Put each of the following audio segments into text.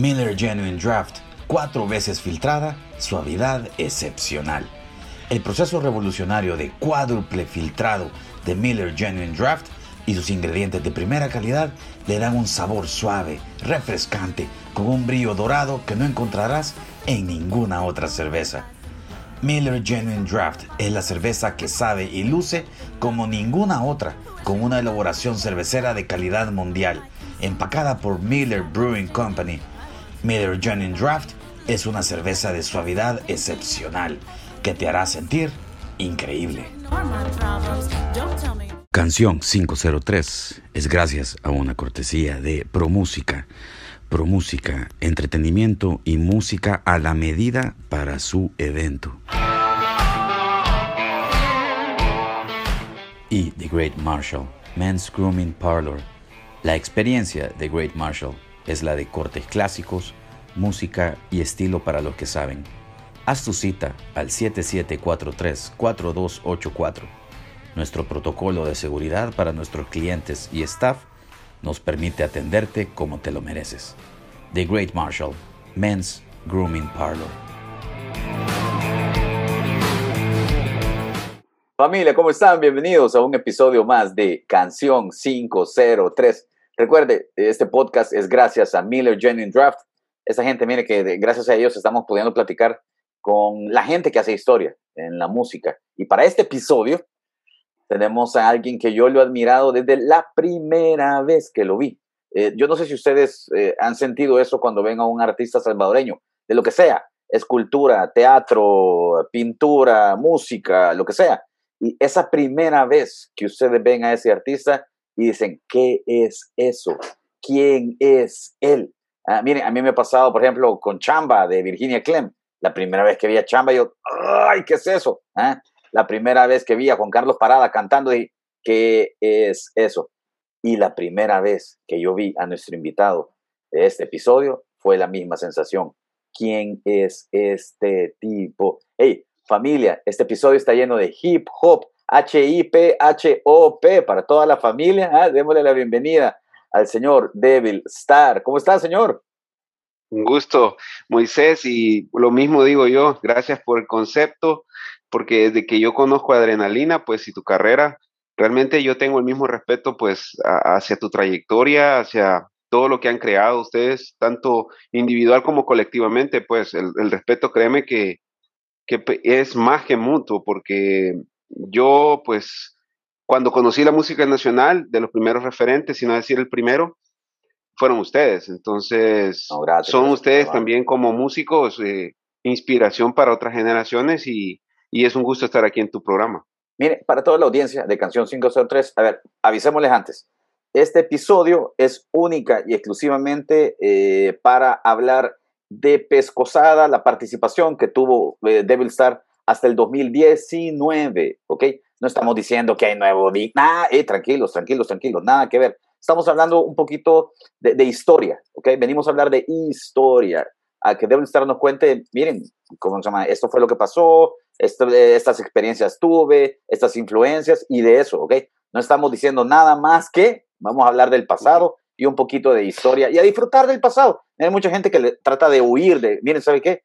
Miller Genuine Draft, cuatro veces filtrada, suavidad excepcional. El proceso revolucionario de cuádruple filtrado de Miller Genuine Draft y sus ingredientes de primera calidad le dan un sabor suave, refrescante, con un brillo dorado que no encontrarás en ninguna otra cerveza. Miller Genuine Draft es la cerveza que sabe y luce como ninguna otra, con una elaboración cervecera de calidad mundial, empacada por Miller Brewing Company. Miller Genuine Draft es una cerveza de suavidad excepcional que te hará sentir increíble. Canción 503 es gracias a una cortesía de ProMúsica. ProMúsica, entretenimiento y música a la medida para su evento. Y The Great Marshall, Men's Grooming Parlor. La experiencia de Great Marshall es la de cortes clásicos, música y estilo para los que saben. Haz tu cita al 7743-4284 nuestro protocolo de seguridad para nuestros clientes y staff nos permite atenderte como te lo mereces. The Great Marshall, Men's Grooming Parlor. Familia, ¿cómo están? Bienvenidos a un episodio más de Canción 503. Recuerde, este podcast es gracias a Miller Genuine Draft. Esa gente, mire que gracias a ellos estamos pudiendo platicar con la gente que hace historia en la música. Y para este episodio tenemos a alguien que yo lo he admirado desde la primera vez que lo vi. Eh, yo no sé si ustedes eh, han sentido eso cuando ven a un artista salvadoreño, de lo que sea, escultura, teatro, pintura, música, lo que sea. Y esa primera vez que ustedes ven a ese artista y dicen, ¿qué es eso? ¿Quién es él? Ah, miren, a mí me ha pasado, por ejemplo, con Chamba de Virginia Clem. La primera vez que vi a Chamba, yo, ¡ay, qué es eso! ¿Ah? la primera vez que vi a Juan Carlos Parada cantando, ¿qué es eso? Y la primera vez que yo vi a nuestro invitado de este episodio fue la misma sensación. ¿Quién es este tipo? Hey, familia, este episodio está lleno de hip hop, H-I-P-H-O-P para toda la familia. ¿ah? Démosle la bienvenida al señor Devil Star. ¿Cómo está, señor? Un gusto, Moisés, y lo mismo digo yo, gracias por el concepto, porque desde que yo conozco Adrenalina, pues y tu carrera, realmente yo tengo el mismo respeto pues hacia tu trayectoria, hacia todo lo que han creado ustedes, tanto individual como colectivamente, pues el, respeto, créeme que, que es más que mutuo, porque yo pues cuando conocí la música nacional, de los primeros referentes, si no decir el primero, fueron ustedes. Entonces, son ustedes también como músicos eh, inspiración para otras generaciones y, y es un gusto estar aquí en tu programa. Mire, para toda la audiencia de Canción 503, a ver, avisémosles antes. Este episodio es única y exclusivamente eh, para hablar de Pescosada, la participación que tuvo eh, Devil Star hasta el 2019, ¿ok? No estamos diciendo que hay nuevo, nada, eh, tranquilos, tranquilos, tranquilos, nada que ver. Estamos hablando un poquito de, de historia, ¿ok? Venimos a hablar de historia, a que Devil Star nos cuente, miren, ¿cómo se llama? Esto fue lo que pasó, estas experiencias tuve, estas influencias y de eso, ¿ok? No estamos diciendo nada más que vamos a hablar del pasado y un poquito de historia y a disfrutar del pasado. Hay mucha gente que le trata de huir de, miren, ¿sabe qué?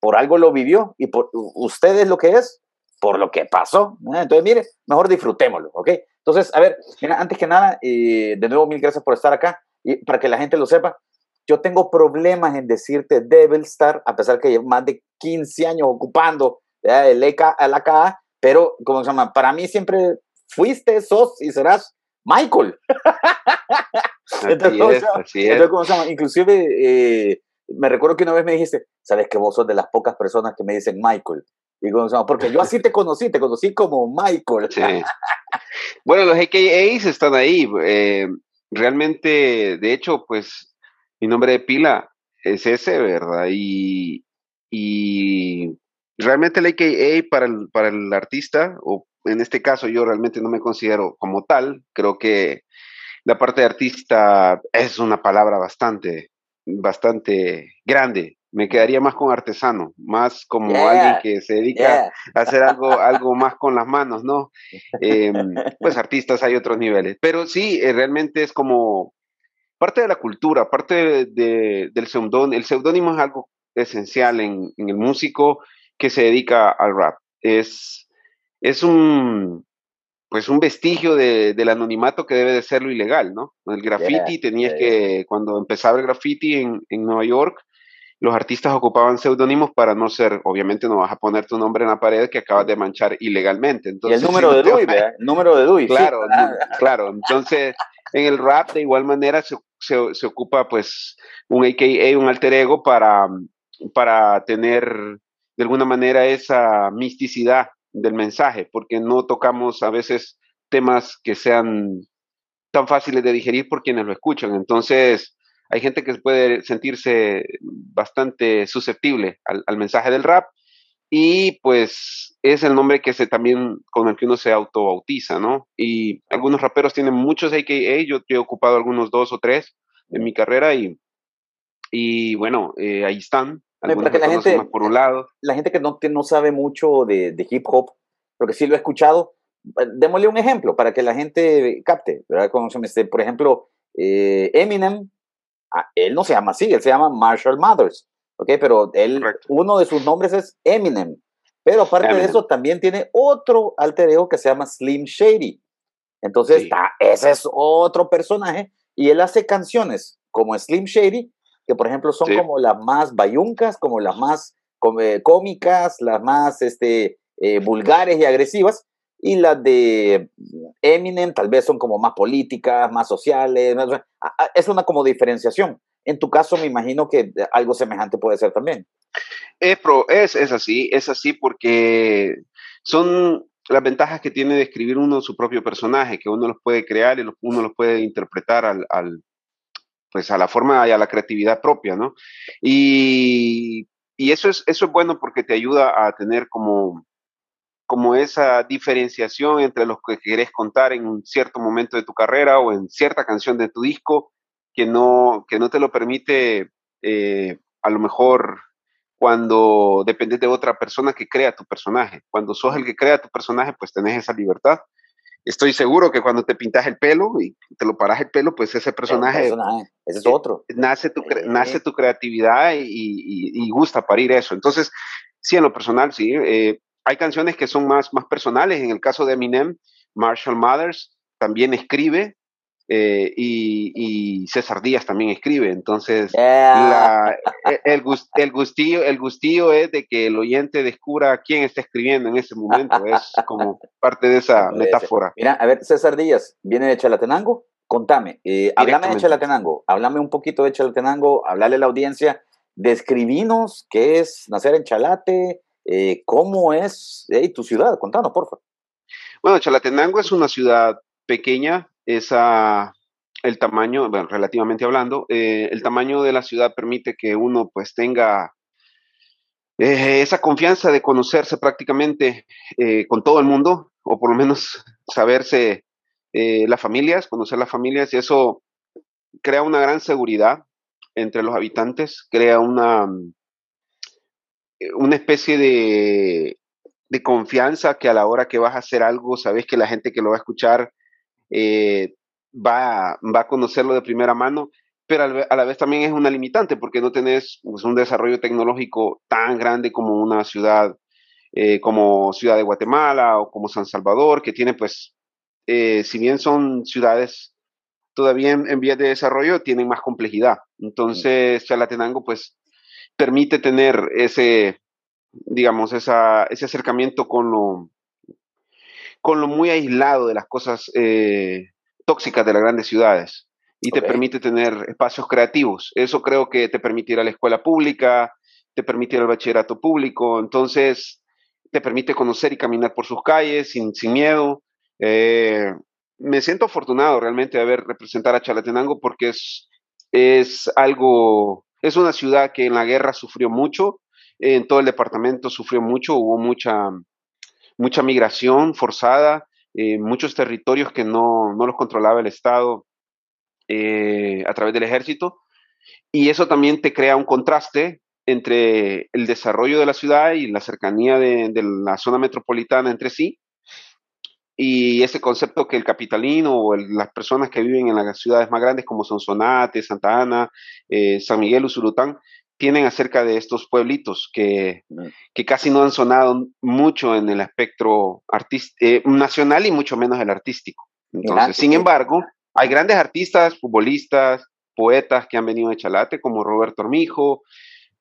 Por algo lo vivió y por usted es lo que es, por lo que pasó. Entonces, mire, mejor disfrutémoslo, ¿ok? Entonces, a ver, mira, antes que nada, eh, de nuevo, mil gracias por estar acá y para que la gente lo sepa. Yo tengo problemas en decirte Devil Star, a pesar que llevo más de 15 años ocupando el ECA, el AKA, pero, ¿cómo se llama? Para mí siempre fuiste, sos y serás Michael. entonces, ¿cómo se llama? Inclusive, eh, me recuerdo que una vez me dijiste, sabes que vos sos de las pocas personas que me dicen Michael. Porque yo así te conocí, te conocí como Michael. bueno, los AKAs están ahí. Eh, realmente, de hecho, pues mi nombre de pila es ese, ¿verdad? Y, y realmente el AKA para el, para el artista, o en este caso yo realmente no me considero como tal, creo que la parte de artista es una palabra bastante, bastante grande. Me quedaría más con artesano, más como alguien que se dedica a hacer algo, algo más con las manos, ¿no? Em, pues artistas hay otros niveles. Pero sí, eh, realmente es como, parte de la cultura, parte del seudónimo. El seudónimo es algo esencial en, el músico que se dedica al rap. Es, es un, pues un vestigio del anonimato que debe de ser lo ilegal, ¿no? El graffiti tenías que, cuando empezaba el graffiti en, en Nueva York, los artistas ocupaban seudónimos para no ser, obviamente no vas a poner tu nombre en la pared que acabas de manchar ilegalmente. Entonces, y el número de Dewey, ¿verdad? El número de Dewey. Claro, claro. Entonces, en el rap de igual manera se, se, ocupa pues un AKA, un alter ego para, para tener de alguna manera esa misticidad del mensaje, porque no tocamos a veces temas que sean tan fáciles de digerir por quienes lo escuchan. Entonces, hay gente que puede sentirse bastante susceptible al, mensaje del rap y pues es el nombre que se también con el que uno se autobautiza, ¿no? Y algunos raperos tienen muchos AKA, yo, he ocupado algunos dos o tres en mi carrera y, y bueno, eh, ahí están. Algunos la gente, por un lado. La gente que no, no sabe mucho de, de hip hop, porque sí lo he escuchado, eh, démosle un ejemplo para que la gente capte, ¿verdad? Como se por ejemplo, eh, Eminem él no se llama así, él se llama Marshall Mathers, ¿ok? Pero él, uno de sus nombres es Eminem. Pero aparte de eso, también tiene otro alter ego que se llama Slim Shady. Entonces, ese es otro personaje y él hace canciones como Slim Shady, que por ejemplo son como las más bayuncas, como las más eh, cómicas, las más este, eh, vulgares y agresivas, y las de Eminem tal vez son como más políticas, más sociales, es una como diferenciación. En tu caso me imagino que algo semejante puede ser también. Es, es, es así, es así porque son las ventajas que tiene de escribir uno su propio personaje, que uno los puede crear y uno los puede interpretar al, al, pues a la forma y a la creatividad propia, ¿no? Y, y eso, es, eso es bueno porque te ayuda a tener como como esa diferenciación entre los que querés contar en un cierto momento de tu carrera o en cierta canción de tu disco que no, que no te lo permite eh, a lo mejor cuando dependes de otra persona que crea tu personaje. Cuando sos el que crea tu personaje, pues tenés esa libertad. Estoy seguro que cuando te pintas el pelo y te lo paras el pelo, pues ese personaje, ese es otro. Nace tu, nace tu creatividad y, gusta parir eso. Entonces, sí, en lo personal, sí. Eh, hay canciones que son más, más personales. En el caso de Eminem, Marshall Mathers también escribe eh, y, César Díaz también escribe. Entonces, e, el, el, gustillo, el gustillo es de que el oyente descubra quién está escribiendo en ese momento. Es como parte de esa metáfora. Mira, a ver, César Díaz, ¿viene de Chalatenango? Contame, eh, háblame de Chalatenango, háblame un poquito de Chalatenango, háblale a la audiencia, describinos qué es nacer en Chalate, eh, ¿Cómo es tu ciudad? Contanos, por favor. Bueno, Chalatenango es una ciudad pequeña, esa, el tamaño, bueno, relativamente hablando, eh, el tamaño de la ciudad permite que uno pues tenga eh, esa confianza de conocerse prácticamente con todo el mundo, o por lo menos saberse las familias, conocer las familias, y eso crea una gran seguridad entre los habitantes, crea una, una especie de, confianza que a la hora que vas a hacer algo, sabes que la gente que lo va a escuchar eh, va, va, a conocerlo de primera mano, pero a la vez también es una limitante porque no tenés pues, un desarrollo tecnológico tan grande como una ciudad eh, como Ciudad de Guatemala o como San Salvador, que tiene pues, si bien son ciudades todavía en, en, vías de desarrollo, tienen más complejidad. Entonces, Chalatenango pues permite tener ese, digamos, esa, ese acercamiento con lo, con lo muy aislado de las cosas eh, tóxicas de las grandes ciudades y te permite tener espacios creativos. Eso creo que te permite ir a la escuela pública, te permite ir al bachillerato público, entonces te permite conocer y caminar por sus calles sin, sin miedo. Eh, me siento afortunado realmente de haber representar a Chalatenango porque es, es algo es una ciudad que en la guerra sufrió mucho, en todo el departamento sufrió mucho, hubo mucha, mucha migración forzada, eh, muchos territorios que no, los controlaba el Estado eh, a través del ejército. Y eso también te crea un contraste entre el desarrollo de la ciudad y la cercanía de, la zona metropolitana entre sí. Y ese concepto que el capitalino o las personas que viven en las ciudades más grandes como Sonsonate, Santa Ana, eh, San Miguel, Usulután, tienen acerca de estos pueblitos que, que, casi no han sonado mucho en el espectro eh, nacional y mucho menos el artístico. Entonces, sin embargo, hay grandes artistas, futbolistas, poetas que han venido de Chalate, como Roberto Armijo,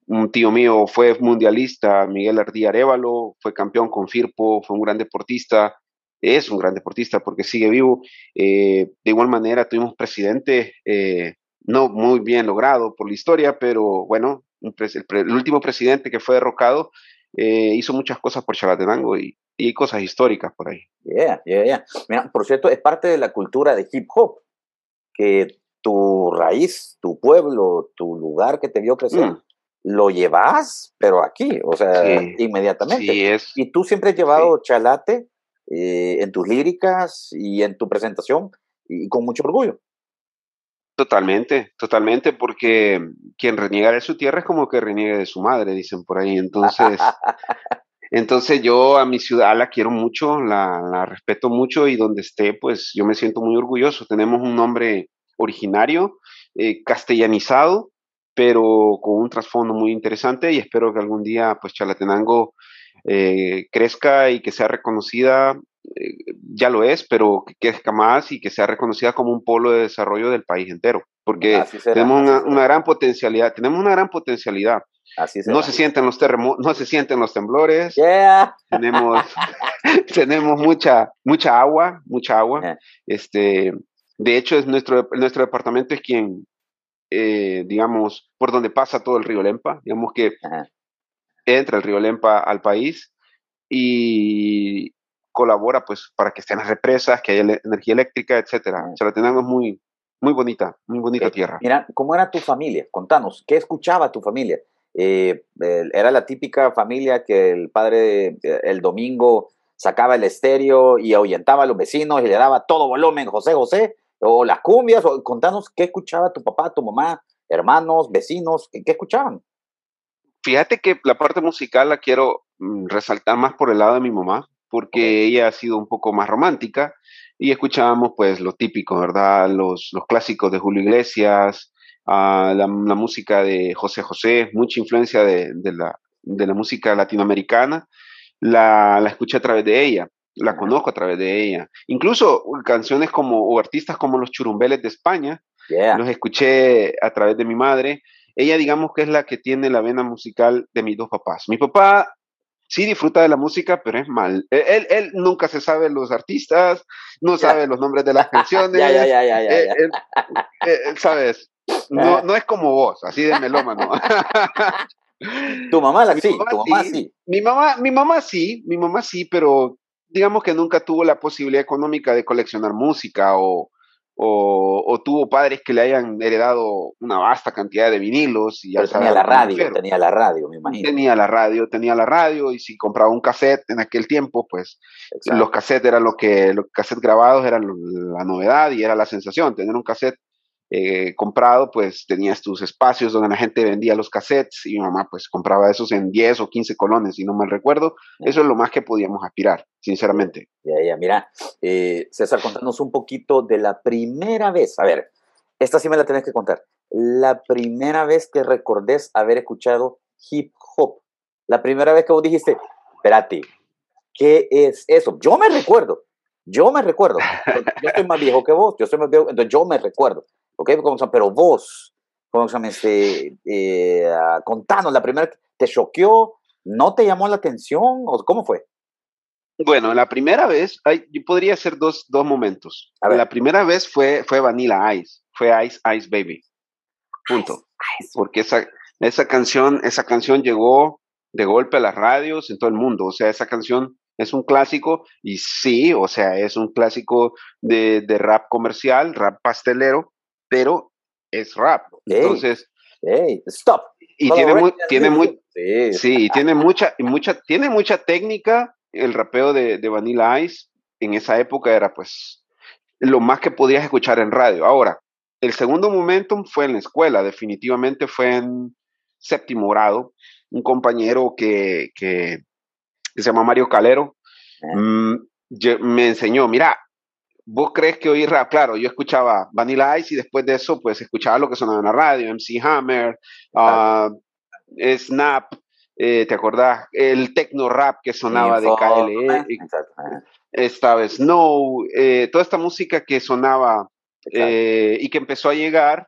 un tío mío fue mundialista, Miguel Ardía Arevalo, fue campeón con Firpo, fue un gran deportista, es un gran deportista porque sigue vivo. Eh, de igual manera, tuvimos presidente, eh, no muy bien logrado por la historia, pero bueno, el, último presidente que fue derrocado eh, hizo muchas cosas por Chalatenango y, y, cosas históricas por ahí. Yeah, yeah, yeah. Mira, por cierto, es parte de la cultura de hip hop, que tu raíz, tu pueblo, tu lugar que te vio crecer, mm. lo llevas, pero aquí, o sea, inmediatamente. Sí es. Y tú siempre has llevado Chalate eh, en tus líricas y en tu presentación y con mucho orgullo. Totalmente, totalmente, porque quien reniega de su tierra es como que reniegue de su madre, dicen por ahí. Entonces, entonces yo a mi ciudad la quiero mucho, la, respeto mucho y donde esté, pues yo me siento muy orgulloso. Tenemos un nombre originario, eh, castellanizado, pero con un trasfondo muy interesante y espero que algún día, pues Chalatenango eh, crezca y que sea reconocida, eh, ya lo es, pero que crezca más y que sea reconocida como un polo de desarrollo del país entero, porque tenemos una, gran potencialidad, tenemos una gran potencialidad. no se sienten los terremotos, no se sienten los temblores. Tenemos, tenemos mucha, mucha agua, mucha agua. Este, de hecho, es nuestro, nuestro departamento es quien, eh, digamos, por donde pasa todo el río Lempa. Digamos que entra el río Lempa al país y colabora pues para que estén las represas, que haya energía eléctrica, etcétera. Chalatenango es muy, muy bonita, muy bonita tierra. Mira, ¿cómo era tu familia? Contanos, ¿qué escuchaba tu familia? Eh, ¿Era la típica familia que el padre eh, el domingo sacaba el estéreo y ahuyentaba a los vecinos y le daba todo volumen, José José? ¿O las cumbias? O, contanos, ¿qué escuchaba tu papá, tu mamá, hermanos, vecinos? qué escuchaban? Fíjate que la parte musical la quiero mm, resaltar más por el lado de mi mamá, porque ella ha sido un poco más romántica y escuchábamos pues lo típico, ¿verdad? Los, los clásicos de Julio Iglesias, uh, la, música de José José, mucha influencia de, de, la, de la, música latinoamericana, la, la, escuché a través de ella, la conozco a través de ella. Incluso canciones como, o artistas como los churumbeles de España, los escuché a través de mi madre ella digamos que es la que tiene la vena musical de mis dos papás. Mi papá sí disfruta de la música, pero es mal. E-, él, nunca se sabe los artistas, no sabe los nombres de las canciones. ya, ya, ya, ya, ya, eh, eh, ¿Sabes? No, no es como vos, así de melómano. tu mamá la sí, tu mamá sí. Mi mamá, mi mamá sí, mi mamá sí, pero digamos que nunca tuvo la posibilidad económica de coleccionar música o, o, tuvo padres que le hayan heredado una vasta cantidad de vinilos. Y ya tenía la radio, tenía la radio, me imagino. Tenía la radio, tenía la radio, y si compraba un cassette en aquel tiempo, pues los cassettes eran lo que, los cassettes grabados eran la novedad y era la sensación, tener un cassette eh, comprado, pues tenías tus espacios donde la gente vendía los cassettes y mi mamá pues compraba esos en 10 o 15 colones, si no mal recuerdo. Eso es lo más que podíamos aspirar, sinceramente. Ya, ya, mira, eh, César, contanos un poquito de la primera vez, a ver, esta sí me la tenés que contar, la primera vez que recordés haber escuchado hip hop, la primera vez que vos dijiste, espérate, ¿qué es eso? Yo me recuerdo, yo me recuerdo, yo soy más viejo que vos, yo soy más viejo, entonces yo me recuerdo. ¿Ok? Pero vos, ¿cómo se este, eh, contanos, la primera, ¿te choqueó? ¿No te llamó la atención? ¿O cómo fue? Bueno, la primera vez, yo podría ser dos, dos momentos. La primera vez fue, fue Vanilla Ice, fue Ice Ice Baby. Punto. Porque esa, esa canción, esa canción llegó de golpe a las radios en todo el mundo. O sea, esa canción es un clásico y sí, o sea, es un clásico de, de rap comercial, rap pastelero, pero es rap. Entonces, stop. Y tiene muy, tiene muy, sí, tiene mucha, mucha, tiene mucha técnica. El rapeo de, de Vanilla Ice en esa época era pues lo más que podías escuchar en radio. Ahora, el segundo momentum fue en la escuela, definitivamente fue en séptimo grado. Un compañero que, que, se llama Mario Calero, mm, me enseñó, mira, vos crees que oír rap, claro, yo escuchaba Vanilla Ice y después de eso, pues escuchaba lo que sonaba en la radio, MC Hammer, uh, Snap, eh, ¿te acordás? El techno rap que sonaba de KLE, estaba Snow, eh, toda esta música que sonaba eh, y que empezó a llegar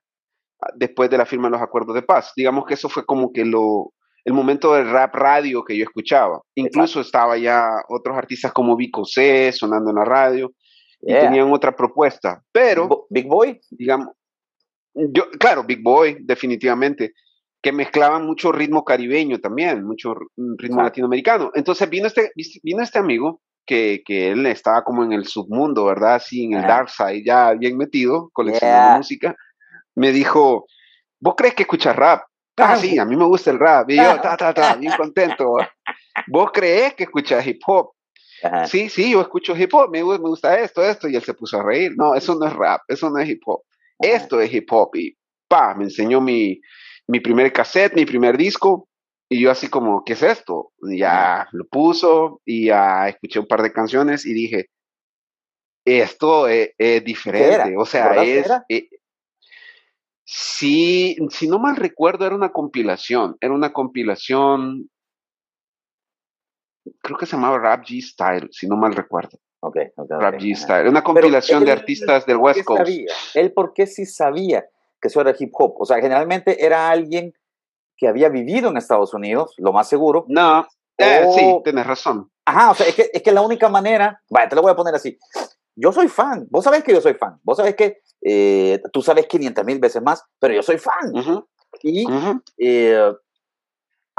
después de la firma de los acuerdos de paz. Digamos que eso fue como que lo, el momento del rap radio que yo escuchaba. Incluso estaba ya otros artistas como Vico C sonando en la radio y tenían otra propuesta. Pero. Big Boy. Digamos. Yo, claro, Big Boy, definitivamente. Que mezclaban mucho ritmo caribeño también, mucho ritmo latinoamericano. Entonces vino este, vino este amigo que, que, él estaba como en el submundo, ¿verdad? Así en el dark side, ya bien metido, coleccionando música. Me dijo, ¿vos crees que escuchas rap? Ah, sí, a mí me gusta el rap. Y yo, ta, ta, ta, bien contento. ¿Vos crees que escuchas hip hop? Sí, sí, yo escucho hip hop, me, gusta esto, esto, y él se puso a reír. No, eso no es rap, eso no es hip hop. Esto es hip hop. Y pa, me enseñó mi, mi primer cassette, mi primer disco, y yo así como, ¿qué es esto? Y ya lo puso y ya escuché un par de canciones y dije, esto es, diferente. O sea, es... Eh, sí, si no mal recuerdo, era una compilación. Era una compilación creo que se llamaba Rap G Style, si no mal recuerdo. Okay, Rap G Style, una compilación de artistas del West Coast. Sabía? Él por qué sí sabía que eso era hip hop. O sea, generalmente era alguien que había vivido en Estados Unidos, lo más seguro. No, eh, sí, tienes razón. Ajá, o sea, es que, es que la única manera, vaya, te lo voy a poner así. Yo soy fan, vos sabés que yo soy fan, vos sabés que eh, tú sabes 500 mil veces más, pero yo soy fan. Y eh,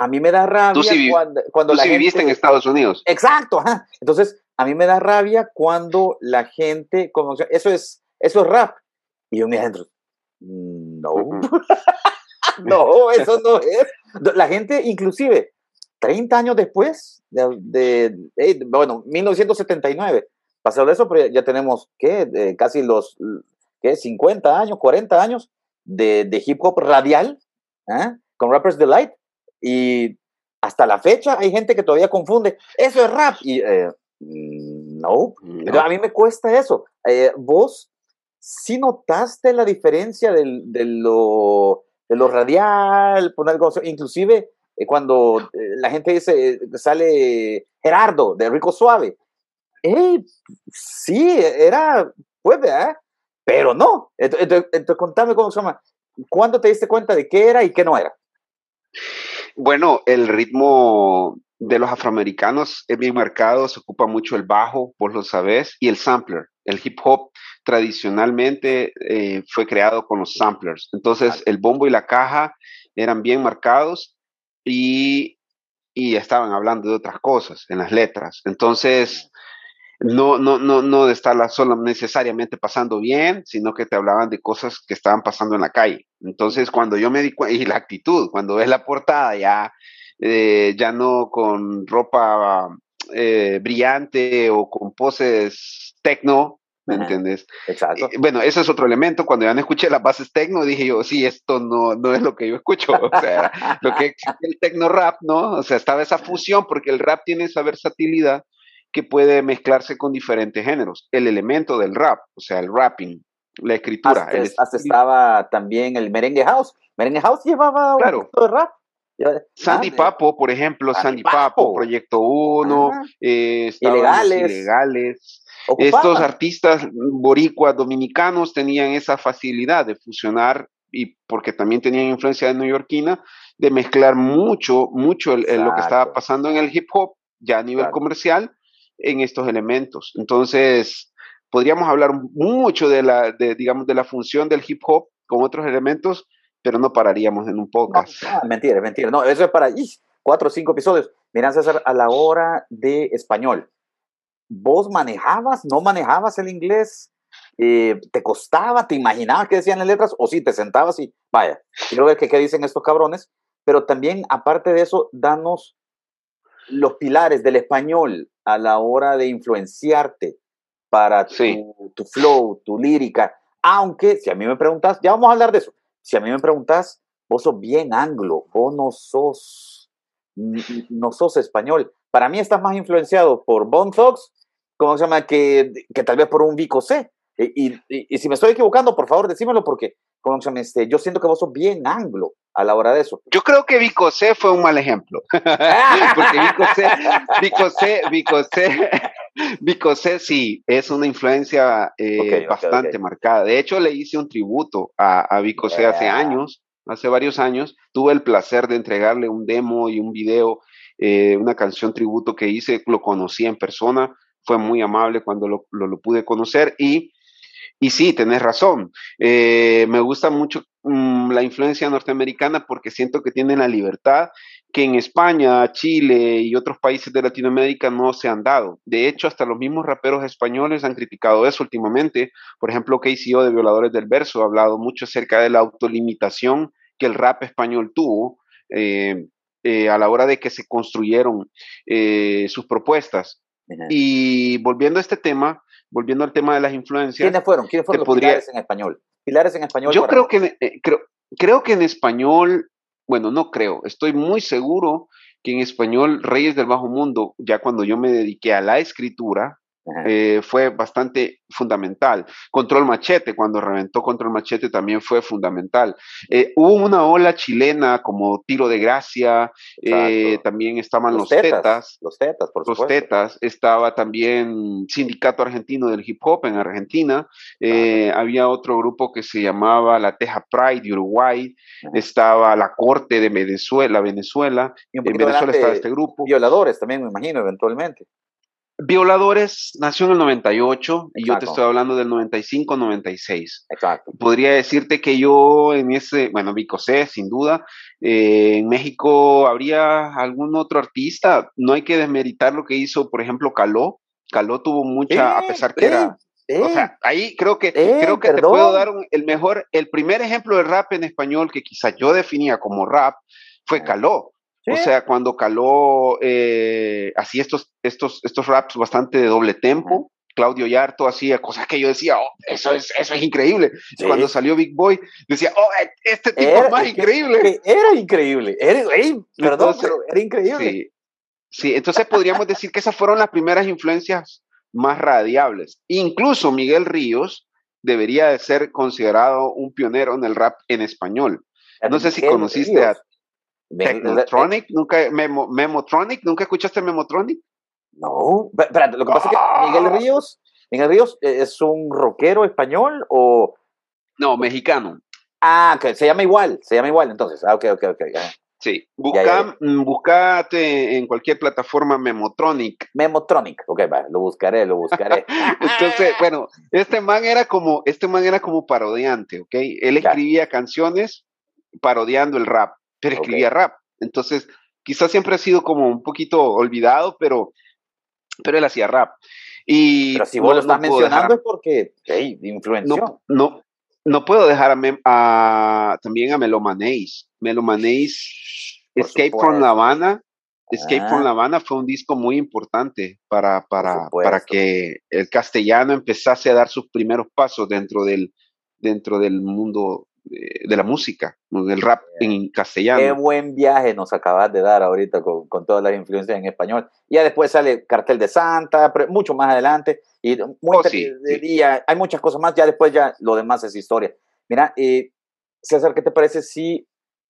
a mí me da rabia cuando, cuando la viviste en Estados Unidos. Exacto, Entonces, a mí me da rabia cuando la gente, como, eso es, eso es rap. Y yo me adentro, no, no, eso no es. La gente, inclusive, 30 años después, de, bueno, 1979, pasado de eso, pero ya tenemos, ¿qué? casi los, ¿qué? 50 años, 40 años de, de hip hop radial, ¿eh? con Rappers Delight. Y hasta la fecha hay gente que todavía confunde, eso es rap. Y eh, no, a mí me cuesta eso. Eh, vos sí notaste la diferencia de, lo, de lo radial, poner algo, inclusive eh, cuando la gente dice, sale Gerardo de Rico Suave. sí, era, pues, Pero no. Entonces, entonces, contame cómo se llama. ¿Cuándo te diste cuenta de qué era y qué no era? Bueno, el ritmo de los afroamericanos es bien marcado, se ocupa mucho el bajo, vos lo sabés, y el sampler. El hip hop tradicionalmente eh, fue creado con los samplers. Entonces, el bombo y la caja eran bien marcados y, y estaban hablando de otras cosas en las letras. Entonces, no, no, no, no de estarla solo necesariamente pasando bien, sino que te hablaban de cosas que estaban pasando en la calle. Entonces, cuando yo me di cuenta, y la actitud, cuando ves la portada ya, eh, ya no con ropa eh, brillante o con poses tecno, ¿me entiendes? Exacto. bueno, ese es otro elemento. Cuando ya no escuché las bases tecno, dije yo, sí, esto no, no es lo que yo escucho. O sea, lo que es el tecno rap, ¿no? O sea, estaba esa fusión porque el rap tiene esa versatilidad que puede mezclarse con diferentes géneros. El elemento del rap, o sea, el rapping, la escritura. Hasta, estaba también el merengue house. Merengue house llevaba claro. un de rap. Sandy Papo, por ejemplo, Sandy, Papo, Proyecto 1, eh, ilegales. ilegales. Estos artistas boricuas dominicanos tenían esa facilidad de fusionar y porque también tenían influencia de neoyorquina, de mezclar mucho, mucho lo que estaba pasando en el hip hop ya a nivel comercial en estos elementos. Entonces, podríamos hablar mucho de la, de, digamos, de la función del hip hop con otros elementos, pero no pararíamos en un podcast. No, mentira, mentira. No, eso es para cuatro o cinco episodios. Mira, César, a la hora de español, ¿vos manejabas, no manejabas el inglés? Eh, ¿Te costaba? ¿Te imaginabas que decían las letras? ¿O sí, te sentabas y, vaya, quiero ver qué, qué dicen estos cabrones? Pero también, aparte de eso, danos los pilares del español a la hora de influenciarte para tu, flow, tu lírica. Aunque, si a mí me preguntas, ya vamos a hablar de eso. Si a mí me preguntas, vos sos bien anglo, vos no sos, no sos español. Para mí estás más influenciado por Bone Thugs ¿cómo se llama? Que, que tal vez por un Vico C. Y, y, si me estoy equivocando, por favor, decímelo porque ¿cómo se llama? Este, yo siento que vos sos bien anglo a la hora de eso. Yo creo que Vico C fue un mal ejemplo. porque Vico C, Vico C, Vico C, Vico C sí es una influencia eh, bastante marcada. De hecho, le hice un tributo a, a Vico C hace años, hace varios años. Tuve el placer de entregarle un demo y un video, eh, una canción tributo que hice, lo conocí en persona fue muy amable cuando lo, lo, pude conocer y, y sí, tenés razón. Eh, me gusta mucho mm, la influencia norteamericana porque siento que tienen la libertad que en España, Chile y otros países de Latinoamérica no se han dado. De hecho, hasta los mismos raperos españoles han criticado eso últimamente. Por ejemplo, KCO de Violadores del Verso ha hablado mucho acerca de la autolimitación que el rap español tuvo. Eh, eh, a la hora de que se construyeron sus propuestas. Y volviendo a este tema, volviendo al tema de las influencias. ¿Quiénes fueron? ¿Quiénes fueron los pilares en español? Pilares en español. Yo creo que, eh, creo, creo que en español, bueno, no creo, estoy muy seguro que en español Reyes del Bajo Mundo, ya cuando yo me dediqué a la escritura, eh, fue bastante fundamental. Control Machete, cuando reventó Control Machete también fue fundamental. Eh, hubo una ola chilena como Tiro de Gracia, eh, también estaban los, tetas, Los Tetas, por supuesto. Los Tetas, estaba también Sindicato Argentino del Hip Hop en Argentina, había otro grupo que se llamaba La Teja Pride de Uruguay, estaba La Corte de Venezuela, Venezuela, en Venezuela estaba este grupo. Violadores también, me imagino, eventualmente. Violadores nació en el 98 y yo te estoy hablando del 95-96. Exacto. Podría decirte que yo en ese, bueno, Vicosé, sin duda, eh, en México habría algún otro artista. No hay que desmeritar lo que hizo, por ejemplo, Caló. Caló tuvo mucha, a pesar que era. o sea, ahí creo que, creo que te puedo dar el mejor, el primer ejemplo de rap en español que quizás yo definía como rap fue Caló. O sea, cuando caló eh, así estos, estos, estos raps bastante de doble tempo, Claudio Yarto hacía cosas que yo decía, oh, eso es, eso es increíble. Cuando salió Big Boy, decía, oh, e, este tipo es más increíble. Era increíble, era, perdón, pero era increíble. Sí, entonces podríamos decir que esas fueron las primeras influencias más radiables. Incluso Miguel Ríos debería de ser considerado un pionero en el rap en español. No sé si conociste a Memotronic, nunca, Memotronic, ¿nunca escuchaste Memotronic? No, espérate, lo que pasa es que ah. Miguel Ríos, Miguel Ríos eh, es un rockero español o... No, mexicano. Ah, que se llama igual, se llama igual entonces. Ah, ok, ok, ok. Sí, busca, mm, buscate en cualquier plataforma Memotronic. Memotronic, ok, va, lo buscaré, lo buscaré. Entonces, bueno, este man era como, este man era como parodiante, ok. Él escribía canciones parodiando el rap pero escribía rap. Entonces, quizás siempre ha sido como un poquito olvidado, pero, pero él hacía rap. Y pero si vos lo estás mencionando es porque hey, influenció. No, no, puedo dejar a, también a Melomanéis. Melomanéis, Escape from La Habana. Escape from La Habana fue un disco muy importante para, para, para que el castellano empezase a dar sus primeros pasos dentro del, dentro del mundo de, la música, del rap en castellano. Qué buen viaje nos acabas de dar ahorita con, con todas las influencias en español. Ya después sale Cartel de Santa, pero mucho más adelante. Y, muy oh, hay muchas cosas más, ya después ya lo demás es historia. Mira, eh, César, ¿qué te parece si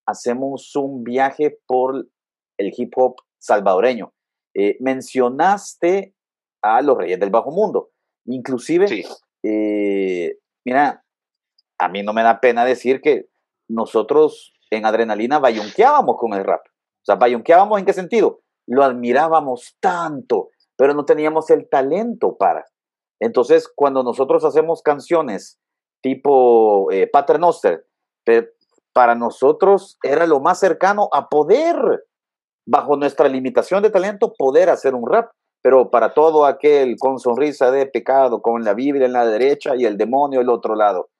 hacemos un viaje por el hip hop salvadoreño? Eh, mencionaste a los Reyes del Bajo Mundo. Inclusive, eh, mira, a mí no me da pena decir que nosotros en Adrenalina bayunqueábamos con el rap. O sea, bayunqueábamos en qué sentido? Lo admirábamos tanto, pero no teníamos el talento para. Entonces, cuando nosotros hacemos canciones tipo eh, Paternoster, para nosotros era lo más cercano a poder, bajo nuestra limitación de talento, poder hacer un rap. Pero para todo aquel con sonrisa de pecado, con la Biblia en la derecha y el demonio el otro lado,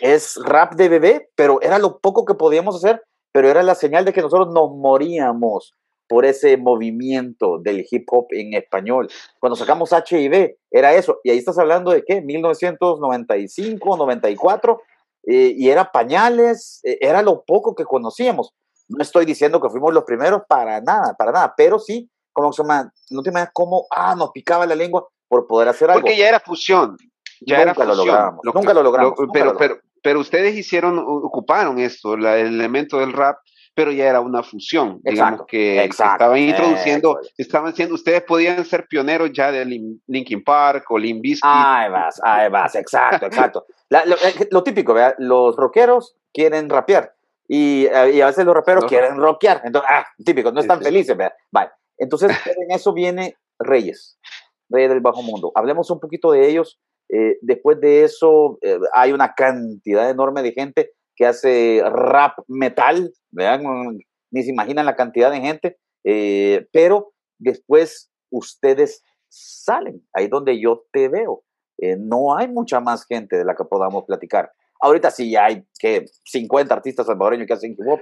es rap de bebé, pero era lo poco que podíamos hacer, pero era la señal de que nosotros nos moríamos por ese movimiento del hip hop en español. Cuando sacamos HIV, era eso. Y ahí estás hablando de qué? 1995, 94, eh, y era pañales, eh, era lo poco que conocíamos. No estoy diciendo que fuimos los primeros para nada, para nada, pero sí ¿cómo se llama? No te imaginas cómo, ah, nos picaba la lengua por poder hacer algo. Porque ya era fusión. Ya nunca era lo fusión. logramos. Lo nunca lo logramos. lo- nunca pero, lo pero, pero ustedes hicieron, ocuparon esto, la- el elemento del rap, pero ya era una fusión, digamos Exacto, que, que exacto, estaban introduciendo, exacto. estaban siendo, ustedes podían ser pioneros ya de Lin- Linkin Park o Limp Bizkit. Ahí vas, ahí vas, exacto, exacto. La- lo, eh, lo típico, ¿verdad? Los rockeros quieren rapear y, eh, y a veces los raperos Los- quieren rockear. Entonces, ah, típico, no están sí. felices, ¿verdad? Vale. Entonces, en eso viene Reyes, Reyes del Bajo Mundo. Hablemos un poquito de ellos. Eh, después de eso, eh, hay una cantidad enorme de gente que hace rap metal, ¿verdad? Ni se imaginan la cantidad de gente, eh, pero después ustedes salen, ahí donde yo te veo. No hay mucha más gente de la que podamos platicar. Ahorita sí hay que 50 artistas salvadoreños que hacen hip hop.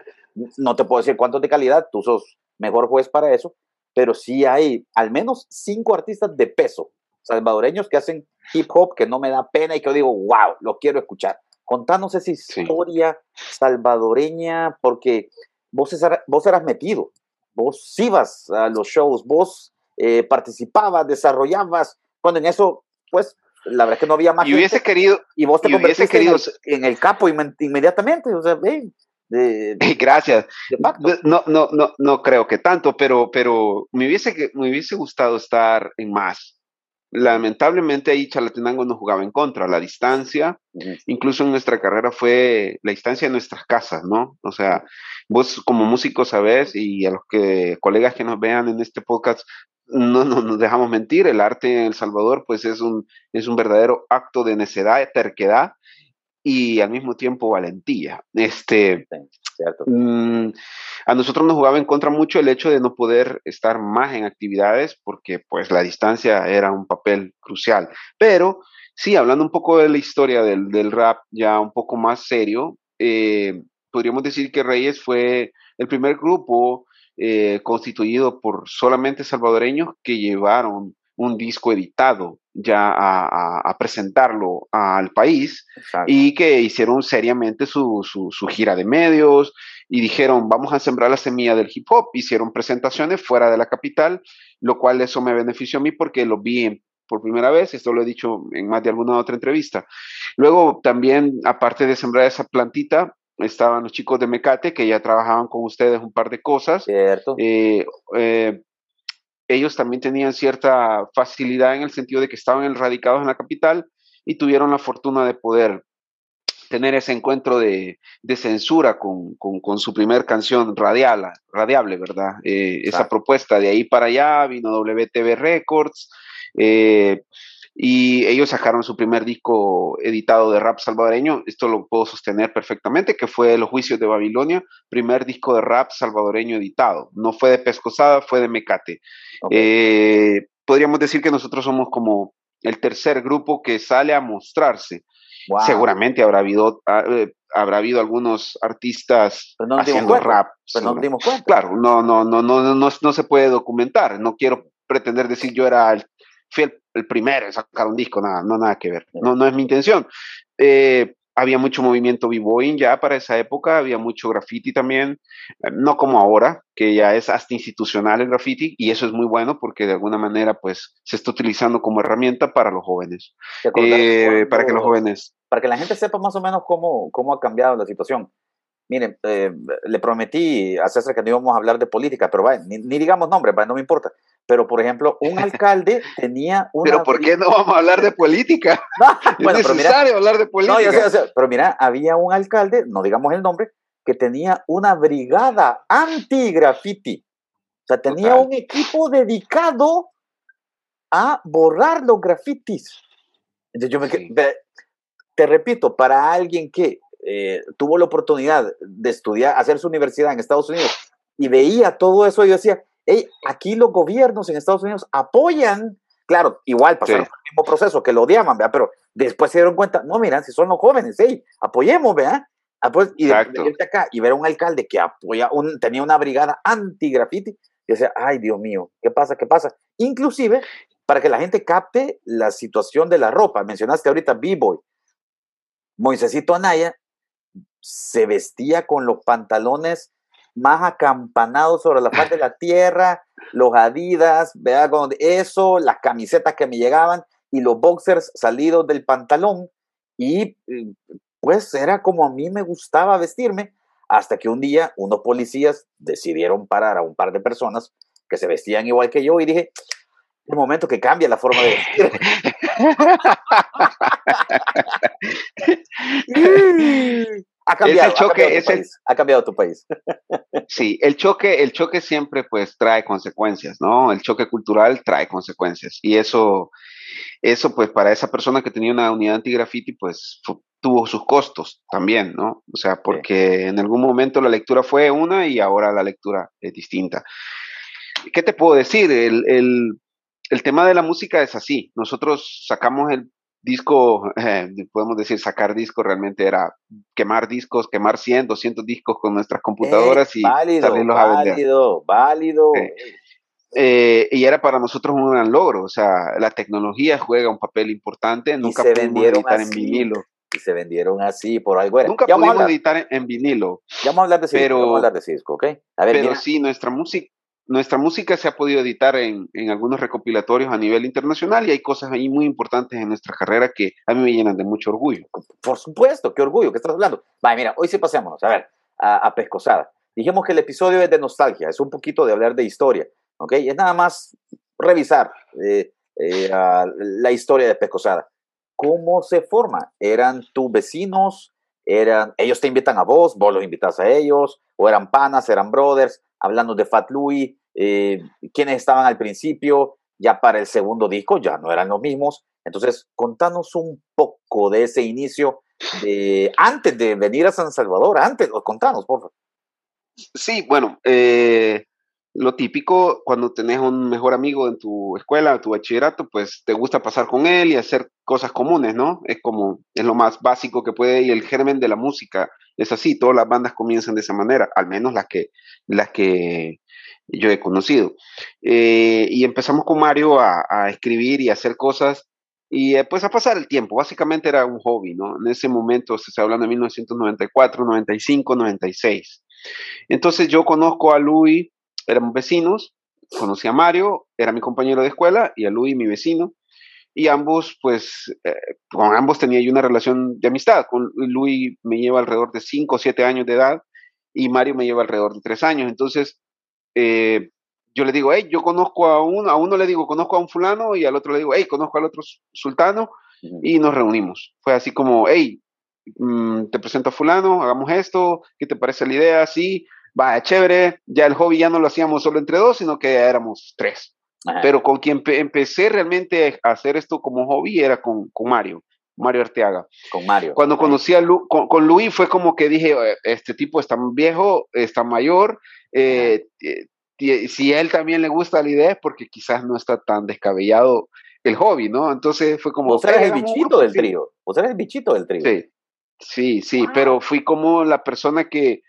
No te puedo decir cuántos de calidad, tú sos mejor juez para eso, pero sí hay al menos cinco artistas de peso salvadoreños que hacen hip hop que no me da pena y que yo digo, wow, lo quiero escuchar. Contanos esa historia salvadoreña, porque vos, vos eras metido, vos ibas a los shows, vos eh, participabas, desarrollabas, cuando en eso, pues, la verdad es que no había más y hubiese gente, querido, y vos te y convertiste en querido el, en el capo inmediatamente, o sea, hey, de, gracias, de no, no, no, no creo que tanto, pero, pero me hubiese, me hubiese gustado estar en más. Lamentablemente ahí Chalatenango nos jugaba en contra, la distancia, incluso en nuestra carrera fue la distancia de nuestras casas, ¿no? O sea, vos como músico sabés y a los que colegas que nos vean en este podcast, no, no nos dejamos mentir, el arte en El Salvador pues es un, es un verdadero acto de necedad, terquedad y al mismo tiempo valentía. Este, Mm, a nosotros nos jugaba en contra mucho el hecho de no poder estar más en actividades porque pues la distancia era un papel crucial. Pero sí, hablando un poco de la historia del, del rap ya un poco más serio, eh, podríamos decir que Reyes fue el primer grupo eh, constituido por solamente salvadoreños que llevaron un disco editado ya a, a- a presentarlo al país Exacto. y que hicieron seriamente su, su, su gira de medios y dijeron, vamos a sembrar la semilla del hip hop. Hicieron presentaciones fuera de la capital, lo cual eso me benefició a mí porque lo vi en- por primera vez, esto lo he dicho en más de alguna otra entrevista. Luego también, aparte de sembrar esa plantita, estaban los chicos de Mecate que ya trabajaban con ustedes un par de cosas. ¿Cierto? Eh, eh, ellos también tenían cierta facilidad en el sentido de que estaban radicados en la capital y tuvieron la fortuna de poder tener ese encuentro de, de censura con, con, con, su primer canción radial, radiable, ¿verdad? Eh, esa propuesta de ahí para allá vino WTV Records eh, y ellos sacaron su primer disco editado de rap salvadoreño, esto lo puedo sostener perfectamente, que fue Los Juicios de Babilonia, primer disco de rap salvadoreño editado, no fue de Pescosada, fue de Mecate. Okay. Eh, podríamos decir que nosotros somos como el tercer grupo que sale a mostrarse. Wow. Seguramente habrá habido, eh, habrá habido algunos artistas no haciendo rap. Pero no dimos cuenta. Claro, no, no, no, no, no, no, no se puede documentar. No quiero pretender decir yo era el, fui el, primero en sacar un disco, nada, no, nada que ver. No, no es mi intención. Eh, había mucho movimiento b-boying ya para esa época, había mucho graffiti también, no como ahora, que ya es hasta institucional el graffiti, y eso es muy bueno porque de alguna manera pues se está utilizando como herramienta para los jóvenes, eh, para que los jóvenes... Para que la gente sepa más o menos cómo, cómo ha cambiado la situación. Miren, eh, le prometí a César que no íbamos a hablar de política, pero vaya, ni, ni, digamos nombres, no me importa. Pero, por ejemplo, un alcalde tenía una... Pero, ¿por qué no vamos a hablar de política? No, bueno, es necesario pero mira, hablar de política. No, yo sé, yo sé, pero mira, había un alcalde, no digamos el nombre, que tenía una brigada anti-graffiti. O sea, tenía Total. un equipo dedicado a borrar los grafitis. Entonces, yo me sí. te repito, para alguien que eh, tuvo la oportunidad de estudiar, hacer su universidad en Estados Unidos y veía todo eso, yo decía, hey, aquí los gobiernos en Estados Unidos apoyan, claro, igual pasaron sí. el mismo proceso, que lo odiaban, ¿vea? pero después se dieron cuenta, no, mira, si son los jóvenes, hey, apoyemos, ¿vea? Ah, pues, y de, de acá y ver a un alcalde que apoya un, tenía una brigada anti-graffiti, y decía, ay, Dios mío, ¿qué pasa? ¿Qué pasa? Inclusive, para que la gente capte la situación de la ropa, mencionaste ahorita B-Boy, Moisésito Anaya se vestía con los pantalones más acampanados sobre la faz de la tierra, los Adidas, vea eso, las camisetas que me llegaban y los boxers salidos del pantalón. Y pues era como a mí me gustaba vestirme, hasta que un día unos policías decidieron parar a un par de personas que se vestían igual que yo y dije, un momento que cambia la forma de vestir. ha cambiado, choque, ha cambiado, ha cambiado tu país. sí, el choque, el choque siempre pues trae consecuencias, ¿no? El choque cultural trae consecuencias y eso, eso pues para esa persona que tenía una unidad anti-graffiti pues tuvo sus costos también, ¿no? O sea, porque en algún momento la lectura fue una y ahora la lectura es distinta. ¿Qué te puedo decir? El, el, el tema de la música es así. Nosotros sacamos el disco, eh, podemos decir, sacar discos realmente era quemar discos, quemar 100, 200 discos con nuestras computadoras y válido, salirlos a vender. Válido, válido. Eh, y era para nosotros un gran logro, o sea, la tecnología juega un papel importante, nunca pudimos editar en vinilo. Y se vendieron así por algo. Nunca pudimos editar en, vinilo. Ya vamos a hablar de disco, pero, vamos a hablar de disco, ¿ok? A ver, pero sí, nuestra música, nuestra música se ha podido editar en, algunos recopilatorios a nivel internacional y hay cosas ahí muy importantes en nuestra carrera que a mí me llenan de mucho orgullo. Por supuesto, qué orgullo, ¿qué estás hablando? Vaya, mira, hoy sí pasémonos, a ver, a, Pescosada. Dijimos que el episodio es de nostalgia, es un poquito de hablar de historia, ¿ok? Es nada más revisar eh, eh, la historia de Pescosada. ¿Cómo se forma? ¿Eran tus vecinos? Eran, ellos te invitan a vos, vos los invitas a ellos, o eran panas, eran brothers, hablando de Fat Louis, eh, quienes estaban al principio, ya para el segundo disco ya no eran los mismos. Entonces, contanos un poco de ese inicio de antes de venir a San Salvador, antes, contanos, por favor. Sí, bueno, eh, lo típico cuando tenés un mejor amigo en tu escuela, tu bachillerato, pues te gusta pasar con él y hacer cosas comunes, ¿no? Es como, es lo más básico que puede y el germen de la música es así, todas las bandas comienzan de esa manera, al menos las que, las que yo he conocido. Eh, y empezamos con Mario a, escribir y a hacer cosas y eh, pues a pasar el tiempo. Básicamente era un hobby, ¿no? En ese momento, se está hablando de 1994, 95, 96. Entonces yo conozco a Luis éramos vecinos, conocí a Mario, era mi compañero de escuela, y a Luis, mi vecino, y ambos, pues, eh, con ambos tenía yo una relación de amistad. Con Luis me lleva alrededor de 5 o 7 años de edad, y Mario me lleva alrededor de 3 años. Entonces, eh, yo le digo, hey, yo conozco a uno, a uno le digo, conozco a un fulano, y al otro le digo, hey, conozco al otro sultano, y nos reunimos. Fue así como, hey, mm, te presento a fulano, hagamos esto, ¿qué te parece la idea? Sí, va, chévere, ya el hobby ya no lo hacíamos solo entre dos, sino que éramos tres. Pero con quien empecé realmente a hacer esto como hobby era con, con Mario, Mario Arteaga. Con Mario. Cuando conocí a Lu, con, Luis fue como que dije, este tipo está viejo, está mayor, eh, si a él también le gusta la idea es porque quizás no está tan descabellado el hobby, ¿no? Entonces fue como... Vos eres el bichito del trío, vos eres el bichito del trío. Sí, sí, sí, pero fui como la persona que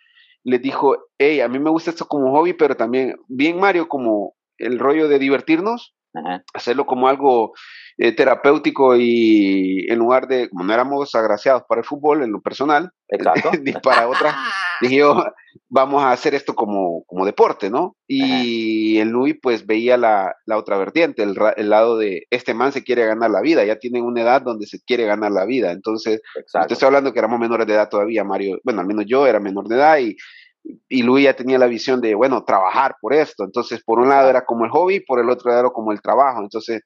les dijo, hey, a mí me gusta esto como hobby, pero también, bien Mario, como el rollo de divertirnos, hacerlo como algo eh, terapéutico y en lugar de, como no éramos agraciados para el fútbol en lo personal, ni para otras, dije yo, vamos a hacer esto como, como deporte, ¿no? Y el Luis pues veía la, la otra vertiente, el, el, lado de, este man se quiere ganar la vida, ya tienen una edad donde se quiere ganar la vida, entonces, estoy hablando que éramos menores de edad todavía, Mario, bueno, al menos yo era menor de edad y y Luis ya tenía la visión de, bueno, trabajar por esto. Entonces, por un lado era como el hobby, por el otro lado era como el trabajo. Entonces,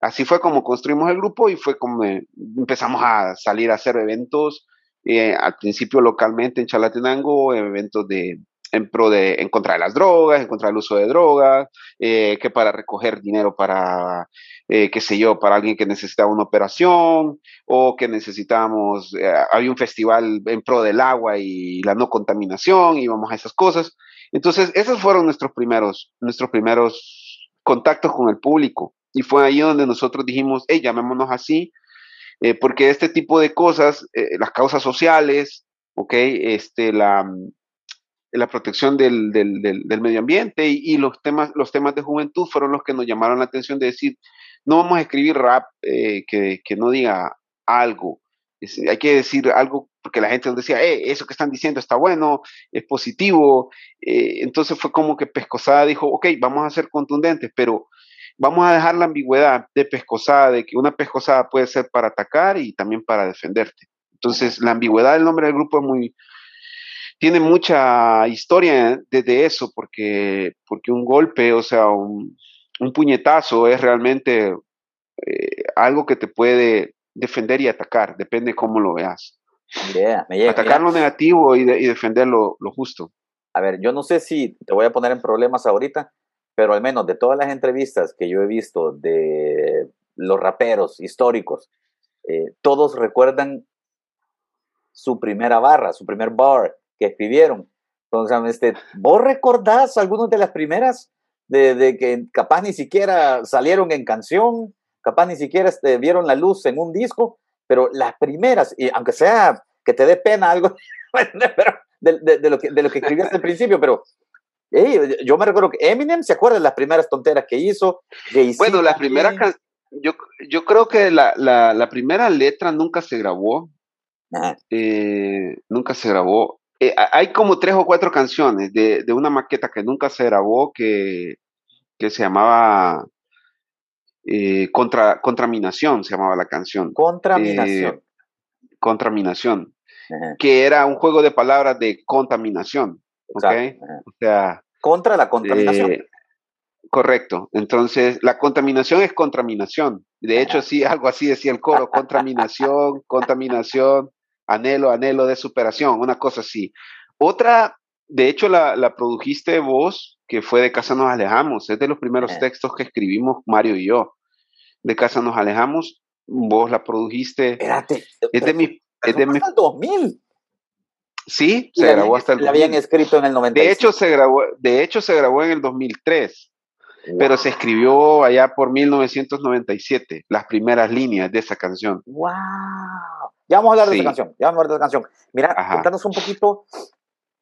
así fue como construimos el grupo y fue como empezamos a salir a hacer eventos, eh, al principio localmente en Chalatenango, eventos de, en pro de en contra de las drogas, en contra del uso de drogas, eh, que para recoger dinero para, eh, qué sé yo, para alguien que necesitaba una operación o que necesitábamos, eh, había un festival en pro del agua y la no contaminación, íbamos a esas cosas. Entonces, esos fueron nuestros primeros, nuestros primeros contactos con el público. Y fue ahí donde nosotros dijimos, hey, llamémonos así, porque este tipo de cosas, las causas sociales, ok, este, la, la protección del, del, medio ambiente y, los, temas, los temas de juventud fueron los que nos llamaron la atención de decir, no vamos a escribir rap eh, que, que, no diga algo, hay que decir algo porque la gente nos decía, eh, eso que están diciendo está bueno, es positivo. Eh, entonces fue como que Pescosada dijo, ok, vamos a ser contundentes, pero vamos a dejar la ambigüedad de pescosada, de que una pescosada puede ser para atacar y también para defenderte. Entonces, la ambigüedad del nombre del grupo es muy, tiene mucha historia desde eso, porque, porque un golpe, o sea, un, puñetazo es realmente eh, algo que te puede defender y atacar, depende cómo lo veas. Atacar lo negativo y, defender lo, lo, justo. A ver, yo no sé si te voy a poner en problemas ahorita, pero al menos de todas las entrevistas que yo he visto de los raperos históricos, eh, todos recuerdan su primera barra, su primer bar que escribieron. Entonces, este, ¿vos recordás algunas de las primeras de, que capaz ni siquiera salieron en canción, capaz ni siquiera este, vieron la luz en un disco, pero las primeras, y aunque sea que te dé pena algo de, lo que, de lo que escribiste al principio, pero yo me recuerdo que Eminem se acuerda de las primeras tonteras que hizo. bueno, la primera yo, yo creo que la, la, primera letra nunca se grabó. Eh, nunca se grabó. Eh, hay como tres o cuatro canciones de, de, una maqueta que nunca se grabó que, que se llamaba eh, contra, Contraminación, se llamaba la canción. Contraminación. Contraminación. Que era un juego de palabras de contaminación. O sea, contra la contaminación. Eh, correcto. Entonces, la contaminación es contaminación. De hecho, sí, algo así decía el coro, contaminación, contaminación, anhelo, anhelo de superación, una cosa así. Otra, de hecho, la, la produjiste vos, que fue de Casa Nos Alejamos, es de los primeros eh. textos que escribimos Mario y yo. De Casa Nos Alejamos, vos la produjiste. Espérate. Es de mi... Es de mi 2000. Sí, se grabó hasta el. La habían escrito en el 90. De hecho, se grabó, de hecho, se grabó en el 2003, pero se escribió allá por 1997, las primeras líneas de esa canción. ¡Wow! Ya vamos a hablar de esa canción, ya vamos a hablar de esa canción. Mira, cuéntanos un poquito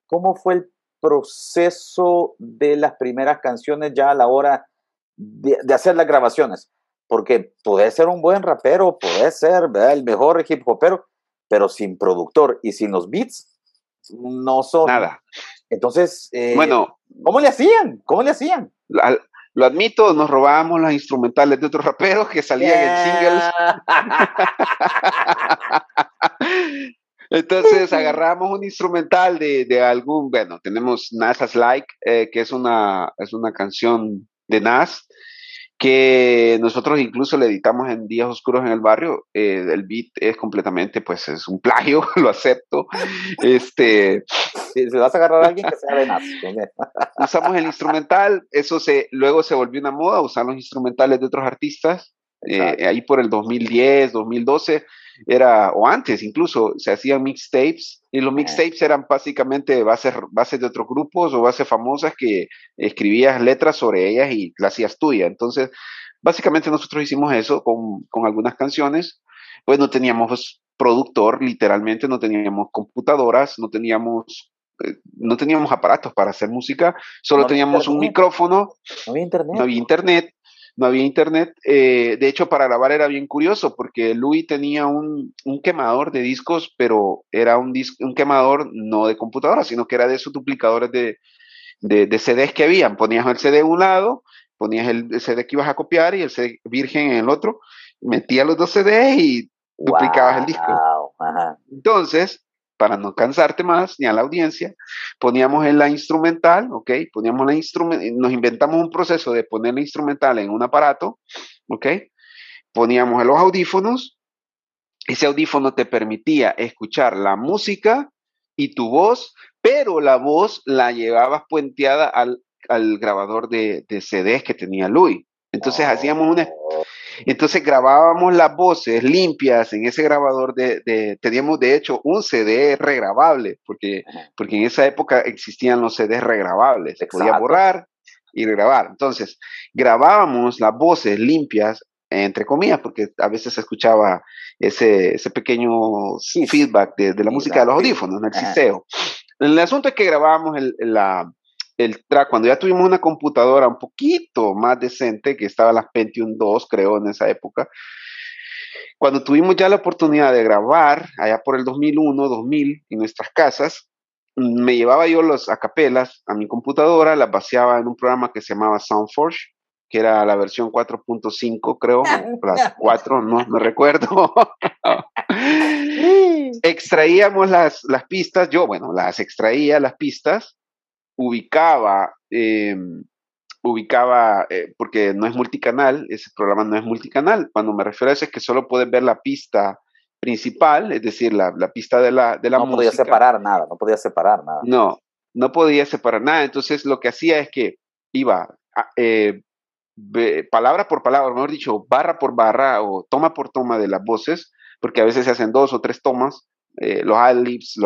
cómo fue el proceso de las primeras canciones ya a la hora de, hacer las grabaciones. Porque puede ser un buen rapero, puede ser el mejor hip hopero, pero sin productor y sin los beats, no son. Nada. Entonces, eh, bueno, ¿cómo le hacían? ¿Cómo le hacían? Lo admito, nos robábamos las instrumentales de otros raperos que salían en singles. Entonces agarramos un instrumental de, de, algún, bueno, tenemos NASA's Like, eh, que es una, es una canción de Nas, que nosotros incluso le editamos en Días Oscuros en el Barrio. Eh, el beat es completamente, pues es un plagio, lo acepto. Este, si, vas a agarrar a alguien que sea de usamos el instrumental, eso se, luego se volvió una moda, usar los instrumentales de otros artistas. Eh, ahí por el 2010, 2012, era, o antes incluso, se hacían mixtapes y los mixtapes eran básicamente bases, bases de otros grupos o bases famosas que escribías letras sobre ellas y las hacías tuya. Entonces, básicamente nosotros hicimos eso con, con algunas canciones. Pues no teníamos productor, literalmente, no teníamos computadoras, no teníamos eh, no teníamos aparatos para hacer música, solo teníamos un micrófono, no había internet. No había internet no había internet. Eh, de hecho, para grabar era bien curioso porque Louis tenía un, quemador de discos, pero era un, un quemador no de computadora, sino que era de esos duplicadores de, de, CDs que habían. Ponías el CD en un lado, ponías el, CD que ibas a copiar y el CD virgen en el otro, metías los dos CDs y duplicabas el disco. Entonces, para no cansarte más ni a la audiencia, poníamos en la instrumental, ¿ok? Poníamos la instrumental, nos inventamos un proceso de poner la instrumental en un aparato, ¿ok? Poníamos en los audífonos, ese audífono te permitía escuchar la música y tu voz, pero la voz la llevabas puenteada al, grabador de, de, CDs que tenía Luis. Entonces hacíamos una, entonces grabábamos las voces limpias en ese grabador de, teníamos de hecho un CD regrabable, porque, porque en esa época existían los CDs regrabables, se podía borrar y regrabar. Entonces grabábamos las voces limpias, entre comillas, porque a veces se escuchaba ese, ese pequeño feedback de, la música de los audífonos, en el asunto es que grabábamos el, la, el track, cuando ya tuvimos una computadora un poquito más decente, que estaba la Pentium 2, creo, en esa época, cuando tuvimos ya la oportunidad de grabar, allá por el 2001, 2000, en nuestras casas, me llevaba yo los acapelas a mi computadora, las vaciaba en un programa que se llamaba SoundForge, que era la versión 4.5, creo, las 4, no me recuerdo. Extraíamos las, las pistas, yo, bueno, las extraía las pistas, ubicaba, em, ubicaba, eh, porque no es multicanal, ese programa no es multicanal. Cuando me refiero a eso es que solo puedes ver la pista principal, es decir, la, la pista de la, de la no música. podía separar nada, no podía separar nada. No, no podía separar nada. Entonces lo que hacía es que iba eh, palabra por palabra, mejor dicho, barra por barra o toma por toma de las voces, porque a veces se hacen dos o tres tomas, eh, los adlibs,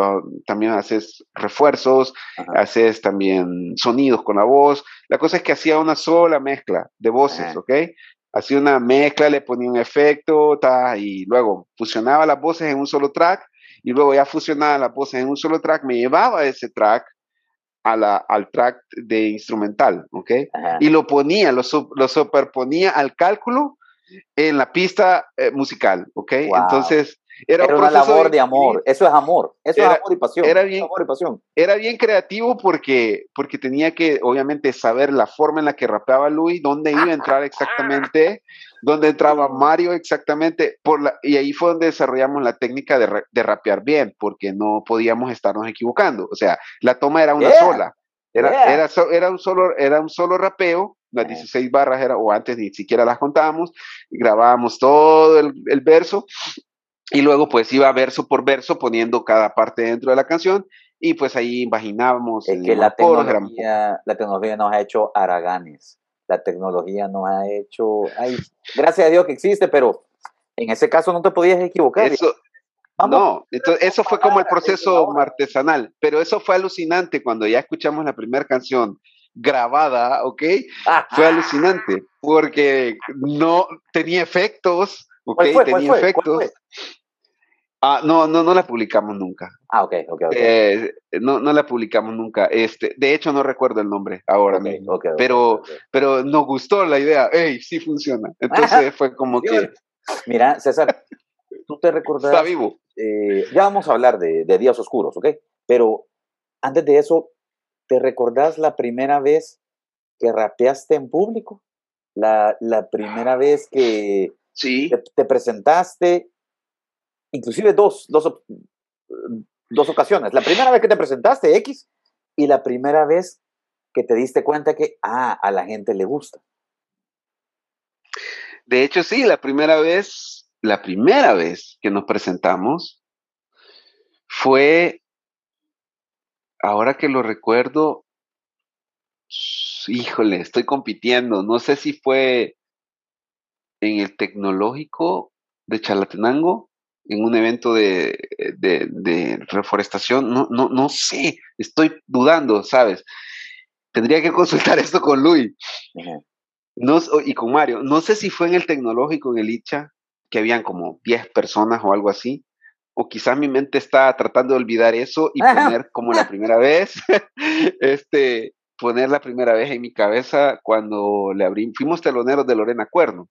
también haces refuerzos, haces también sonidos con la voz. La cosa es que hacía una sola mezcla de voces, ¿ok? Hacía una mezcla, le ponía un efecto, ta, y luego fusionaba las voces en un solo track, y luego ya fusionaba las voces en un solo track, me llevaba ese track a la, al track de instrumental, ¿ok? Y lo ponía, lo, lo, superponía al cálculo en la pista eh, musical, ¿ok? Entonces, era, una labor de, amor. Eso es amor. Eso es amor y pasión. Era bien, Era bien creativo porque, porque tenía que, obviamente, saber la forma en la que rapeaba Luis, dónde iba a entrar exactamente, dónde entraba Mario exactamente. Por la, y ahí fue donde desarrollamos la técnica de, de rapear bien, porque no podíamos estarnos equivocando. O sea, la toma era una sola. Era, era, era, un solo, era un solo rapeo, las 16 barras era, o antes ni siquiera las contábamos, grabábamos todo el, el verso y luego pues iba verso por verso poniendo cada parte dentro de la canción y pues ahí imaginábamos. Es que la tecnología, la tecnología nos ha hecho araganes, la tecnología nos ha hecho, ay, gracias a Dios que existe, pero en ese caso no te podías equivocar. Eso, no, entonces, eso fue como el proceso artesanal, pero eso fue alucinante cuando ya escuchamos la primera canción grabada, ¿ok? Fue alucinante porque no tenía efectos, ¿ok? tenía efectos. Ah, no, no, no la publicamos nunca. Ah, ok, ok, eh, no, no la publicamos nunca. Este, de hecho, no recuerdo el nombre ahora mismo. pero, pero nos gustó la idea. ¡Ey, sí funciona! Entonces fue como que. Mira, César, tú te recordás. Está vivo. Eh, ya vamos a hablar de, de, días oscuros, ¿ok? Pero antes de eso, ¿te recordás la primera vez que rapeaste en público? La, la primera vez que sí. te presentaste inclusive dos, dos, dos ocasiones. La primera vez que te presentaste, X, y la primera vez que te diste cuenta que, ah, a la gente le gusta. De hecho, sí, la primera vez, la primera vez que nos presentamos fue, ahora que lo recuerdo, híjole, estoy compitiendo, no sé si fue en el tecnológico de Chalatenango en un evento de, reforestación, no, no, no sé, estoy dudando, ¿sabes? Tendría que consultar esto con Luis no, y con Mario. No sé si fue en el tecnológico, en el ICHA, que habían como 10 personas o algo así, o quizás mi mente está tratando de olvidar eso y poner como la primera vez, este, poner la primera vez en mi cabeza cuando le abrí, fuimos teloneros de Lorena Cuerno.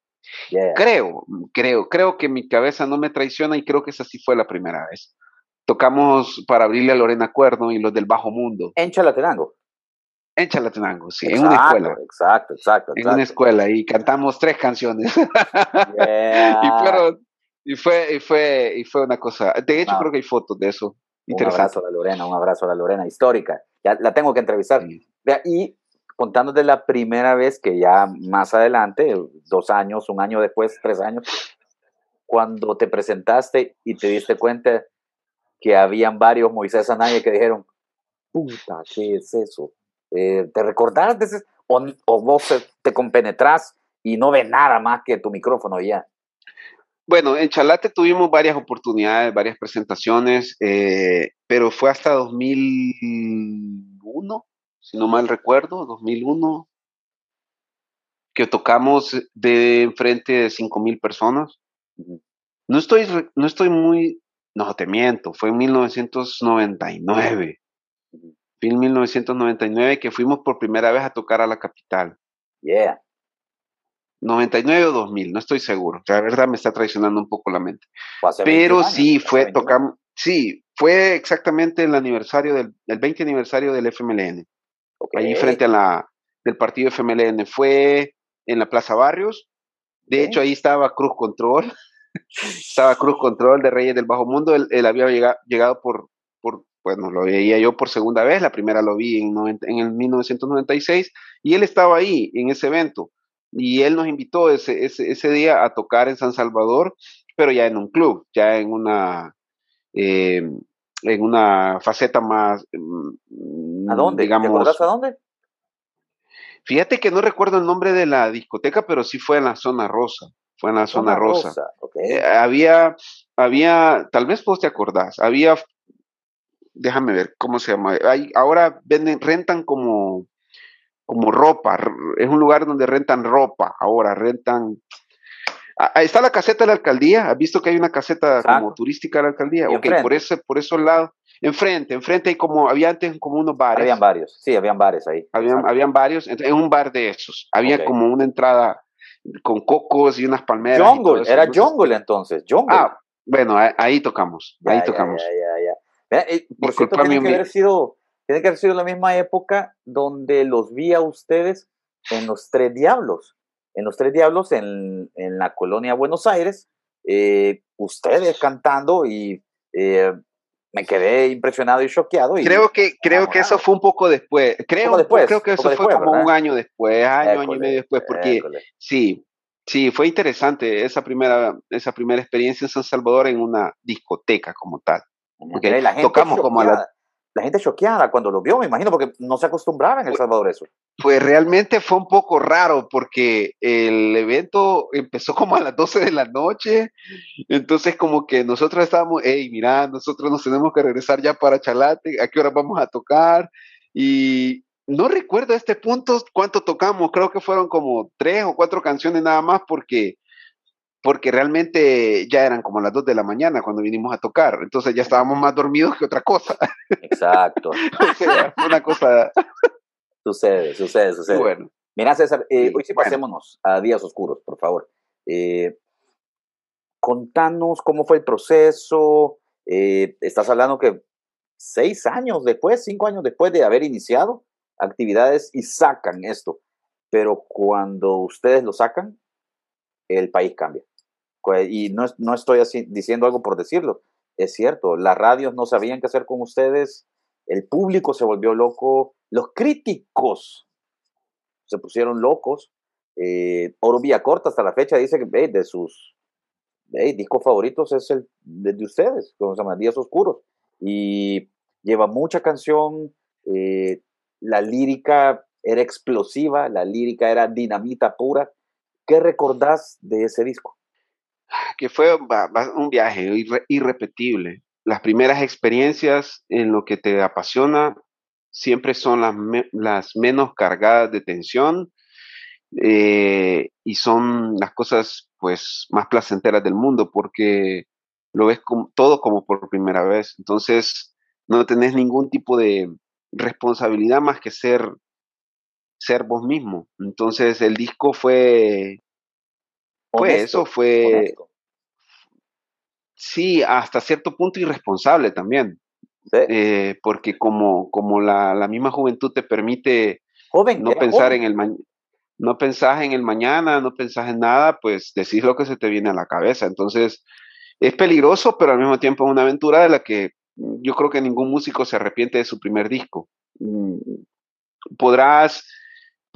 Creo, creo, creo que mi cabeza no me traiciona y creo que esa sí fue la primera vez. Tocamos para abrirle a Lorena Cuerno y los del Bajo Mundo. En Chalatenango. En Chalatenango, sí, en una escuela. Exacto, exacto, En una escuela y cantamos tres canciones. y, fueron, y, fue, y, fue, y fue una cosa. De hecho, creo que hay fotos de eso. Un abrazo a la Lorena, un abrazo a la Lorena, histórica. Ya la tengo que entrevistar. Y contándote la primera vez que ya más adelante, dos años, un año después, tres años, cuando te presentaste y te diste cuenta que habían varios Moisés Anaya que dijeron, puta, ¿qué es eso? Eh, ¿Te recordás de ese? O, o, vos te compenetrás y no ves nada más que tu micrófono ya? Bueno, en Chalate tuvimos varias oportunidades, varias presentaciones, eh, pero fue hasta 2001, si no mal recuerdo, 2001, que tocamos de enfrente de 5.000 personas. No estoy, no estoy muy, no te miento, fue en 1999. Fue en 1999 que fuimos por primera vez a tocar a la capital. Yeah. 99 o 2000, no estoy seguro. La verdad me está traicionando un poco la mente. Pero sí, fue, tocamos, sí, fue exactamente el aniversario del, el 20 aniversario del FMLN. Allí frente a la, del partido FMLN. Fue en la Plaza Barrios. De hecho, ahí estaba Cruz Control. estaba Cruz Control de Reyes del Bajo Mundo. Él, había llegado, por, por, bueno, lo veía yo por segunda vez. La primera lo vi en, en el 1996. Y él estaba ahí en ese evento. Y él nos invitó ese, ese, ese día a tocar en San Salvador, pero ya en un club, ya en una, eh, en una faceta más. ¿A dónde? Digamos, a dónde? Fíjate que no recuerdo el nombre de la discoteca, pero sí fue en la zona rosa. Fue en la zona, rosa. Eh, había, había, tal vez vos te acordás, había, déjame ver cómo se llama. Hay, ahora venden, rentan como, como ropa. Es un lugar donde rentan ropa. Ahora rentan. Ahí está la caseta de la alcaldía. ¿Has visto que hay una caseta como turística de la alcaldía? Ok, por ese, por esos lados. Enfrente, enfrente hay como, había antes como unos bares. Habían varios, sí, habían bares ahí. Habían, habían varios, en un bar de esos. Había como una entrada con cocos y unas palmeras. Jungle, era jungle entonces, jungle. Ah, bueno, ahí, tocamos, ahí tocamos. Ya, ya, por cierto, tiene que, haber sido, tiene que haber sido la misma época donde los vi a ustedes en Los Tres Diablos. En Los Tres Diablos, en, en la colonia Buenos Aires, eh, ustedes cantando y eh, me quedé impresionado y choqueado. Y creo que, creo que eso fue un poco después. Creo, después, creo que eso fue como un año después, año, año y medio después, porque sí, sí, fue interesante esa primera, esa primera experiencia en San Salvador en una discoteca como tal. Porque tocamos como a la, la gente choqueada cuando lo vio, me imagino, porque no se acostumbraba en El Salvador eso. Pues realmente fue un poco raro porque el evento empezó como a las 12 de la noche, entonces como que nosotros estábamos, hey, mira, nosotros nos tenemos que regresar ya para Chalate, ¿a qué hora vamos a tocar? Y no recuerdo a este punto cuánto tocamos, creo que fueron como tres o cuatro canciones nada más porque porque realmente ya eran como las 2 de la mañana cuando vinimos a tocar, entonces ya estábamos más dormidos que otra cosa. Exacto. una cosa... Sucede, sucede, sucede. Bueno. Mira, César, eh, hoy sí pasémonos a días oscuros, por favor. Eh, contanos cómo fue el proceso. Eh, estás hablando que seis años después, cinco años después de haber iniciado actividades y sacan esto. Pero cuando ustedes lo sacan, el país cambia. Y no, no estoy diciendo algo por decirlo, es cierto, las radios no sabían qué hacer con ustedes, el público se volvió loco, los críticos se pusieron locos. Eh, Oro Corta hasta la fecha dice que de sus discos favoritos es el de, ustedes, como se llama, Días Oscuros. Y lleva mucha canción, eh, la lírica era explosiva, la lírica era dinamita pura. ¿Qué recordás de ese disco? Que fue un viaje irrepetible. Las primeras experiencias en lo que te apasiona siempre son las, las menos cargadas de tensión eh, y son las cosas pues más placenteras del mundo porque lo ves todo como por primera vez. Entonces no tenés ningún tipo de responsabilidad más que ser ser vos mismo. Entonces el disco fue, fue eso, fue, sí, hasta cierto punto irresponsable también. Eh, porque como, como la, la, misma juventud te permite joven, no pensar en el no pensás en el mañana, no pensás en nada, pues decís lo que se te viene a la cabeza. Entonces, es peligroso, pero al mismo tiempo es una aventura de la que yo creo que ningún músico se arrepiente de su primer disco. Mm, podrás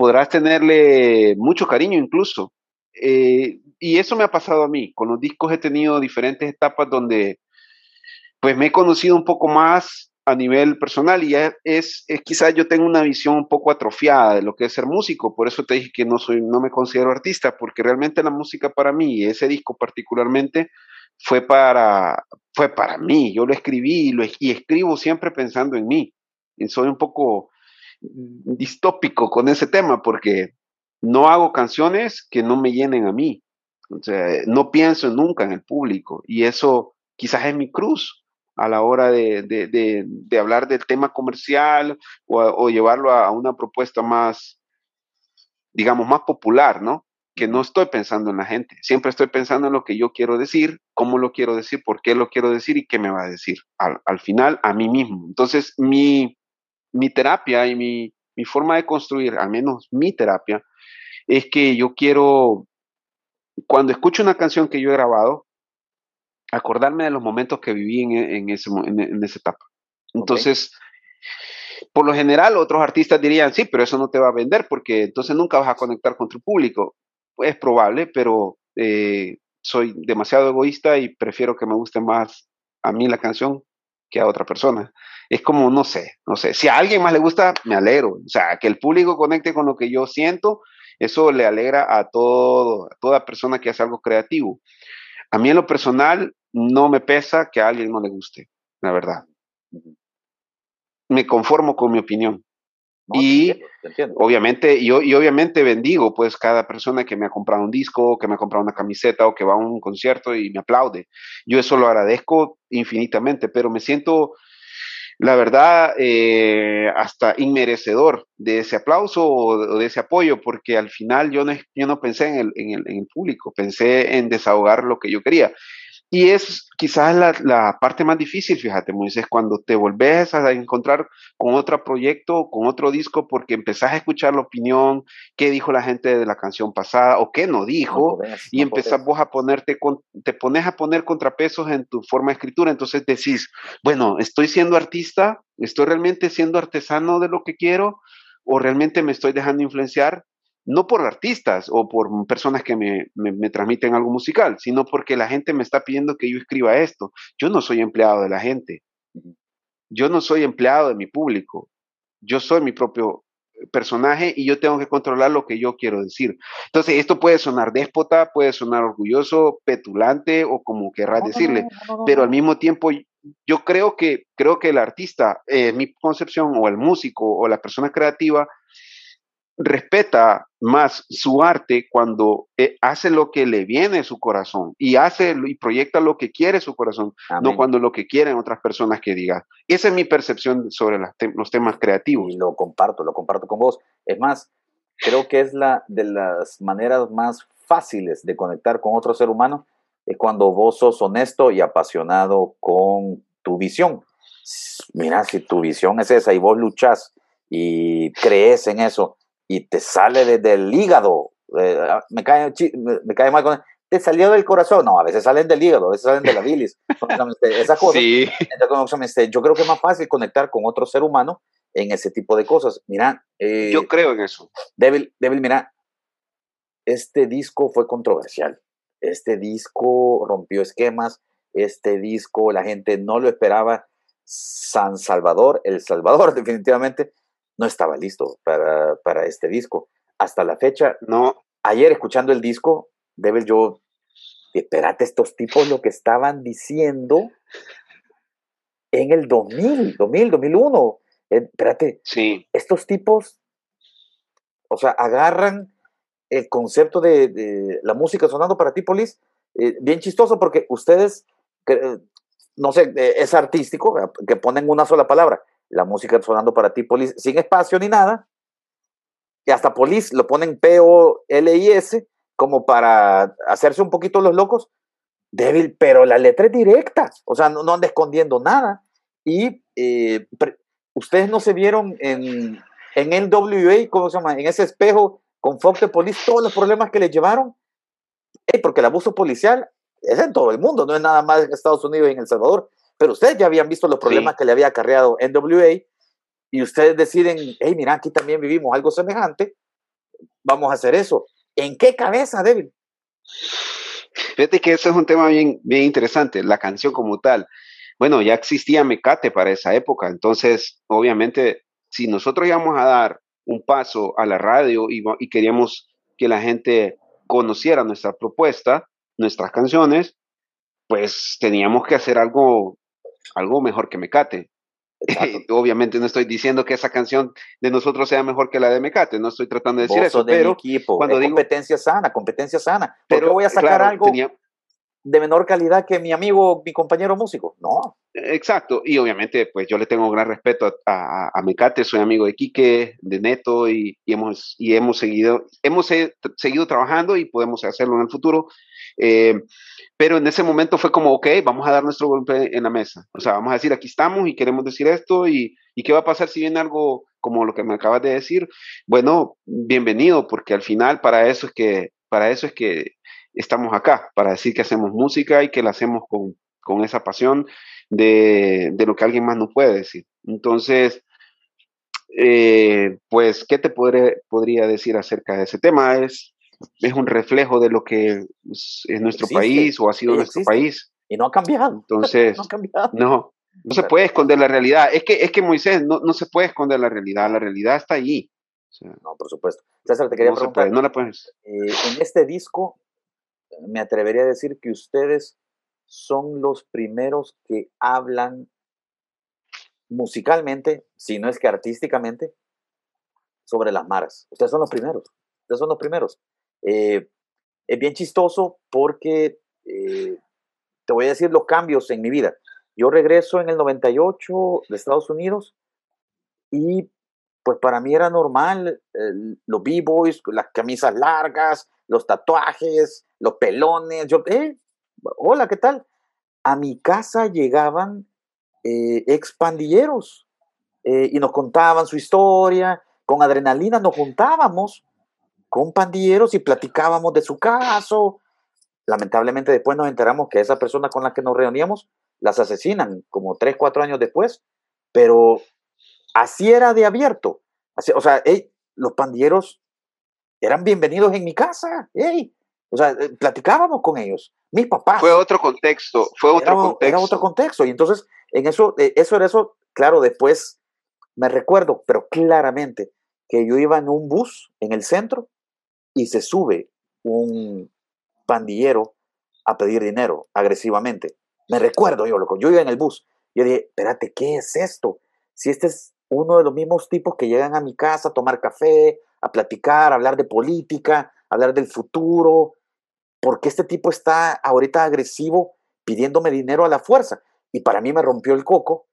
podrás tenerle mucho cariño incluso. Eh, y eso me ha pasado a mí. Con los discos he tenido diferentes etapas donde pues me he conocido un poco más a nivel personal y es, es, quizás yo tengo una visión un poco atrofiada de lo que es ser músico, por eso te dije que no soy no me considero artista, porque realmente la música para mí, ese disco particularmente fue para fue para mí, yo lo escribí y, lo, y escribo siempre pensando en mí. Y soy un poco distópico con ese tema porque no hago canciones que no me llenen a mí. O sea, no pienso nunca en el público y eso quizás es mi cruz a la hora de, de, hablar del tema comercial o, o llevarlo a, una propuesta más, digamos, más popular, ¿no? que no estoy pensando en la gente, siempre estoy pensando en lo que yo quiero decir, cómo lo quiero decir, por qué lo quiero decir y qué me va a decir al, final a mí mismo. Entonces, mi, mi terapia y mi, mi forma de construir, al menos mi terapia, es que yo quiero, cuando escucho una canción que yo he grabado, acordarme de los momentos que viví en, en, ese, en, esa etapa. Entonces, por lo general, otros artistas dirían, sí, pero eso no te va a vender porque entonces nunca vas a conectar con tu público. Es probable, pero eh, soy demasiado egoísta y prefiero que me guste más a mí la canción que a otra persona. Es como, no sé, no sé. Si a alguien más le gusta, me alegro. O sea, que el público conecte con lo que yo siento, eso le alegra a todo, a toda persona que hace algo creativo. A mí en lo personal no me pesa que a alguien no le guste, la verdad me conformo con mi opinión. Y obviamente, yo, y obviamente bendigo pues cada persona que me ha comprado un disco, que me ha comprado una camiseta o que va a un concierto y me aplaude. Yo eso lo agradezco infinitamente, pero me siento, la verdad, eh, hasta inmerecedor de ese aplauso o, de ese apoyo, porque al final yo no, yo no pensé en el, en, el, en el público, pensé en desahogar lo que yo quería. Y es quizás la, parte más difícil, fíjate, Moisés, cuando te volvés a encontrar con otro proyecto, con otro disco, porque empezás a escuchar la opinión, qué dijo la gente de la canción pasada o qué no dijo, y empezás vos a ponerte, te pones a poner contrapesos en tu forma de escritura, entonces decís, bueno, estoy siendo artista, estoy realmente siendo artesano de lo que quiero, o realmente me estoy dejando influenciar no por artistas o por personas que me, me, transmiten algo musical, sino porque la gente me está pidiendo que yo escriba esto. Yo no soy empleado de la gente. Yo no soy empleado de mi público. Yo soy mi propio personaje y yo tengo que controlar lo que yo quiero decir. Entonces, esto puede sonar déspota, puede sonar orgulloso, petulante o como querrás decirle, pero al mismo tiempo yo creo que creo que el artista, eh, mi concepción o el músico o la persona creativa respeta más su arte cuando eh, hace lo que le viene a su corazón y hace y proyecta lo que quiere su corazón, no cuando lo que quieren otras personas que digan. Esa es mi percepción sobre los temas creativos. Y lo comparto, lo comparto con vos. Es más, creo que es la de las maneras más fáciles de conectar con otro ser humano es cuando vos sos honesto y apasionado con tu visión. Mira, si tu visión es esa y vos luchás y crees en eso, y te sale desde el hígado. Eh, ah, me, cae, me, cae mal con te salió del corazón. No, a veces salen del hígado, a veces salen de la bilis. Esas cosas. Sí. Yo creo que es más fácil conectar con otro ser humano en ese tipo de cosas. Mira. Eh, yo creo en eso. Débil, débil, mira. Este disco fue controversial. Este disco rompió esquemas. Este disco la gente no lo esperaba. San Salvador, El Salvador, definitivamente no estaba listo para, para este disco. Hasta la fecha, no. Ayer escuchando el disco, Debe yo, espérate, estos tipos lo que estaban diciendo en el 2000, 2000, 2001. espérate, sí. estos tipos, o sea, agarran el concepto de, la música sonando para ti, Polis, eh, bien chistoso porque ustedes, no sé, eh, es artístico, que ponen una sola palabra la música sonando para ti, Polis, sin espacio ni nada. Y hasta Polis lo ponen P-O-L-I-S como para hacerse un poquito los locos. Débil, pero la letra es directa, o sea, no, anda escondiendo nada. Y eh, ustedes no se vieron en, en el WA, ¿cómo se llama? En ese espejo con Fox de Police, todos los problemas que le llevaron. porque el abuso policial es en todo el mundo, no es nada más en Estados Unidos y en El Salvador. Pero ustedes ya habían visto los problemas que le había acarreado NWA y ustedes deciden, hey, mira, aquí también vivimos algo semejante, vamos a hacer eso. ¿En qué cabeza, David? Fíjate que eso es un tema bien, bien interesante, la canción como tal. Bueno, ya existía Mecate para esa época, entonces, obviamente, si nosotros íbamos a dar un paso a la radio y, y queríamos que la gente conociera nuestra propuesta, nuestras canciones, pues teníamos que hacer algo algo mejor que Mecate. Obviamente no estoy diciendo que esa canción de nosotros sea mejor que la de Mecate, no estoy tratando de decir eso, pero equipo. cuando digo competencia sana, competencia sana. Pero voy a sacar algo de menor calidad que mi amigo, mi compañero músico. No. Exacto, y obviamente pues yo le tengo gran respeto a, a, Mecate, soy amigo de Quique, de Neto, y, hemos, y hemos, seguido, hemos seguido trabajando y podemos hacerlo en el futuro. Eh, pero en ese momento fue como, ok, vamos a dar nuestro golpe en la mesa. O sea, vamos a decir, aquí estamos y queremos decir esto y, y qué va a pasar si viene algo como lo que me acabas de decir. Bueno, bienvenido, porque al final para eso es que, para eso es que estamos acá, para decir que hacemos música y que la hacemos con, con esa pasión de, de, lo que alguien más no puede decir. Entonces, eh, pues, ¿qué te podría decir acerca de ese tema? Es es un reflejo de lo que es, nuestro país o ha sido nuestro país. Y no ha cambiado. Entonces, no, ha cambiado. no, no se puede esconder la realidad. Es que, es que Moisés, no, no se puede esconder la realidad. La realidad está allí. no, por supuesto. César, te quería preguntar. no la puedes. Eh, en este disco, me atrevería a decir que ustedes son los primeros que hablan musicalmente, si no es que artísticamente, sobre las maras. Ustedes son los primeros. Ustedes son los primeros. Eh, es bien chistoso porque eh, te voy a decir los cambios en mi vida. Yo regreso en el 98 de Estados Unidos y pues para mí era normal los b-boys, las camisas largas, los tatuajes, los pelones. Yo, eh, hola, ¿qué tal? A mi casa llegaban eh, expandilleros y nos contaban su historia. Con adrenalina nos juntábamos con pandilleros y platicábamos de su caso. Lamentablemente después nos enteramos que esa persona con la que nos reuníamos las asesinan como tres, cuatro años después, pero así era de abierto. Así, o sea, los pandilleros eran bienvenidos en mi casa. o sea, eh, platicábamos con ellos, mis papás. Fue otro contexto, fue otro contexto. Era otro contexto. Y entonces, en eso, eh, eso era eso, claro, después me recuerdo, pero claramente, que yo iba en un bus en el centro y se sube un pandillero a pedir dinero agresivamente. Me recuerdo yo, loco, yo iba en el bus. Yo dije, espérate, ¿qué es esto? Si este es uno de los mismos tipos que llegan a mi casa a tomar café, a platicar, a hablar de política, a hablar del futuro, ¿por qué este tipo está ahorita agresivo pidiéndome dinero a la fuerza? Y para mí me rompió el coco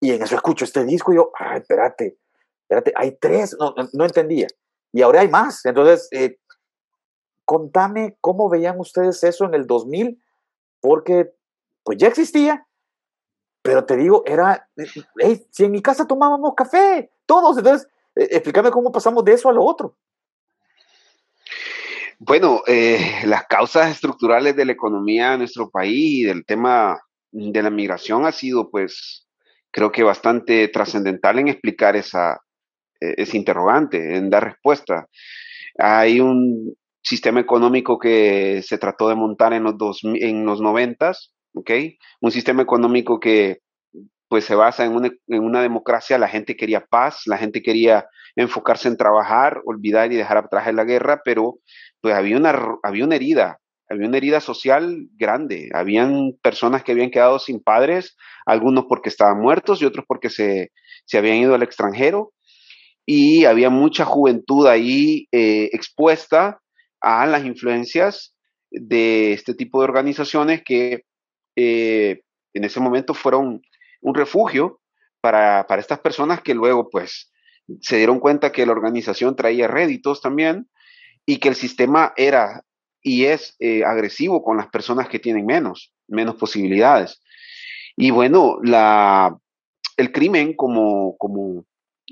y en eso escucho este disco y yo, ay, espérate, espérate, hay tres, no, no entendía y ahora hay más. Entonces, eh, contame cómo veían ustedes eso en el 2000, porque pues ya existía, pero te digo, era, hey, si en mi casa tomábamos café, todos, entonces, explícame cómo pasamos de eso a lo otro. Bueno, eh, las causas estructurales de la economía de nuestro país y del tema de la migración ha sido, pues, creo que bastante trascendental en explicar esa, eh, es interrogante, en dar respuesta. Hay un sistema económico que se trató de montar en los, dos, en los noventas, ¿ok? Un sistema económico que pues se basa en una, en una, democracia, la gente quería paz, la gente quería enfocarse en trabajar, olvidar y dejar atrás la guerra, pero pues había una, había una herida, había una herida social grande, habían personas que habían quedado sin padres, algunos porque estaban muertos y otros porque se, se habían ido al extranjero, y había mucha juventud ahí eh, expuesta a las influencias de este tipo de organizaciones que eh, en ese momento fueron un refugio para, estas personas que luego pues se dieron cuenta que la organización traía réditos también y que el sistema era y es eh, agresivo con las personas que tienen menos, menos posibilidades. Y bueno, la, el crimen como, como,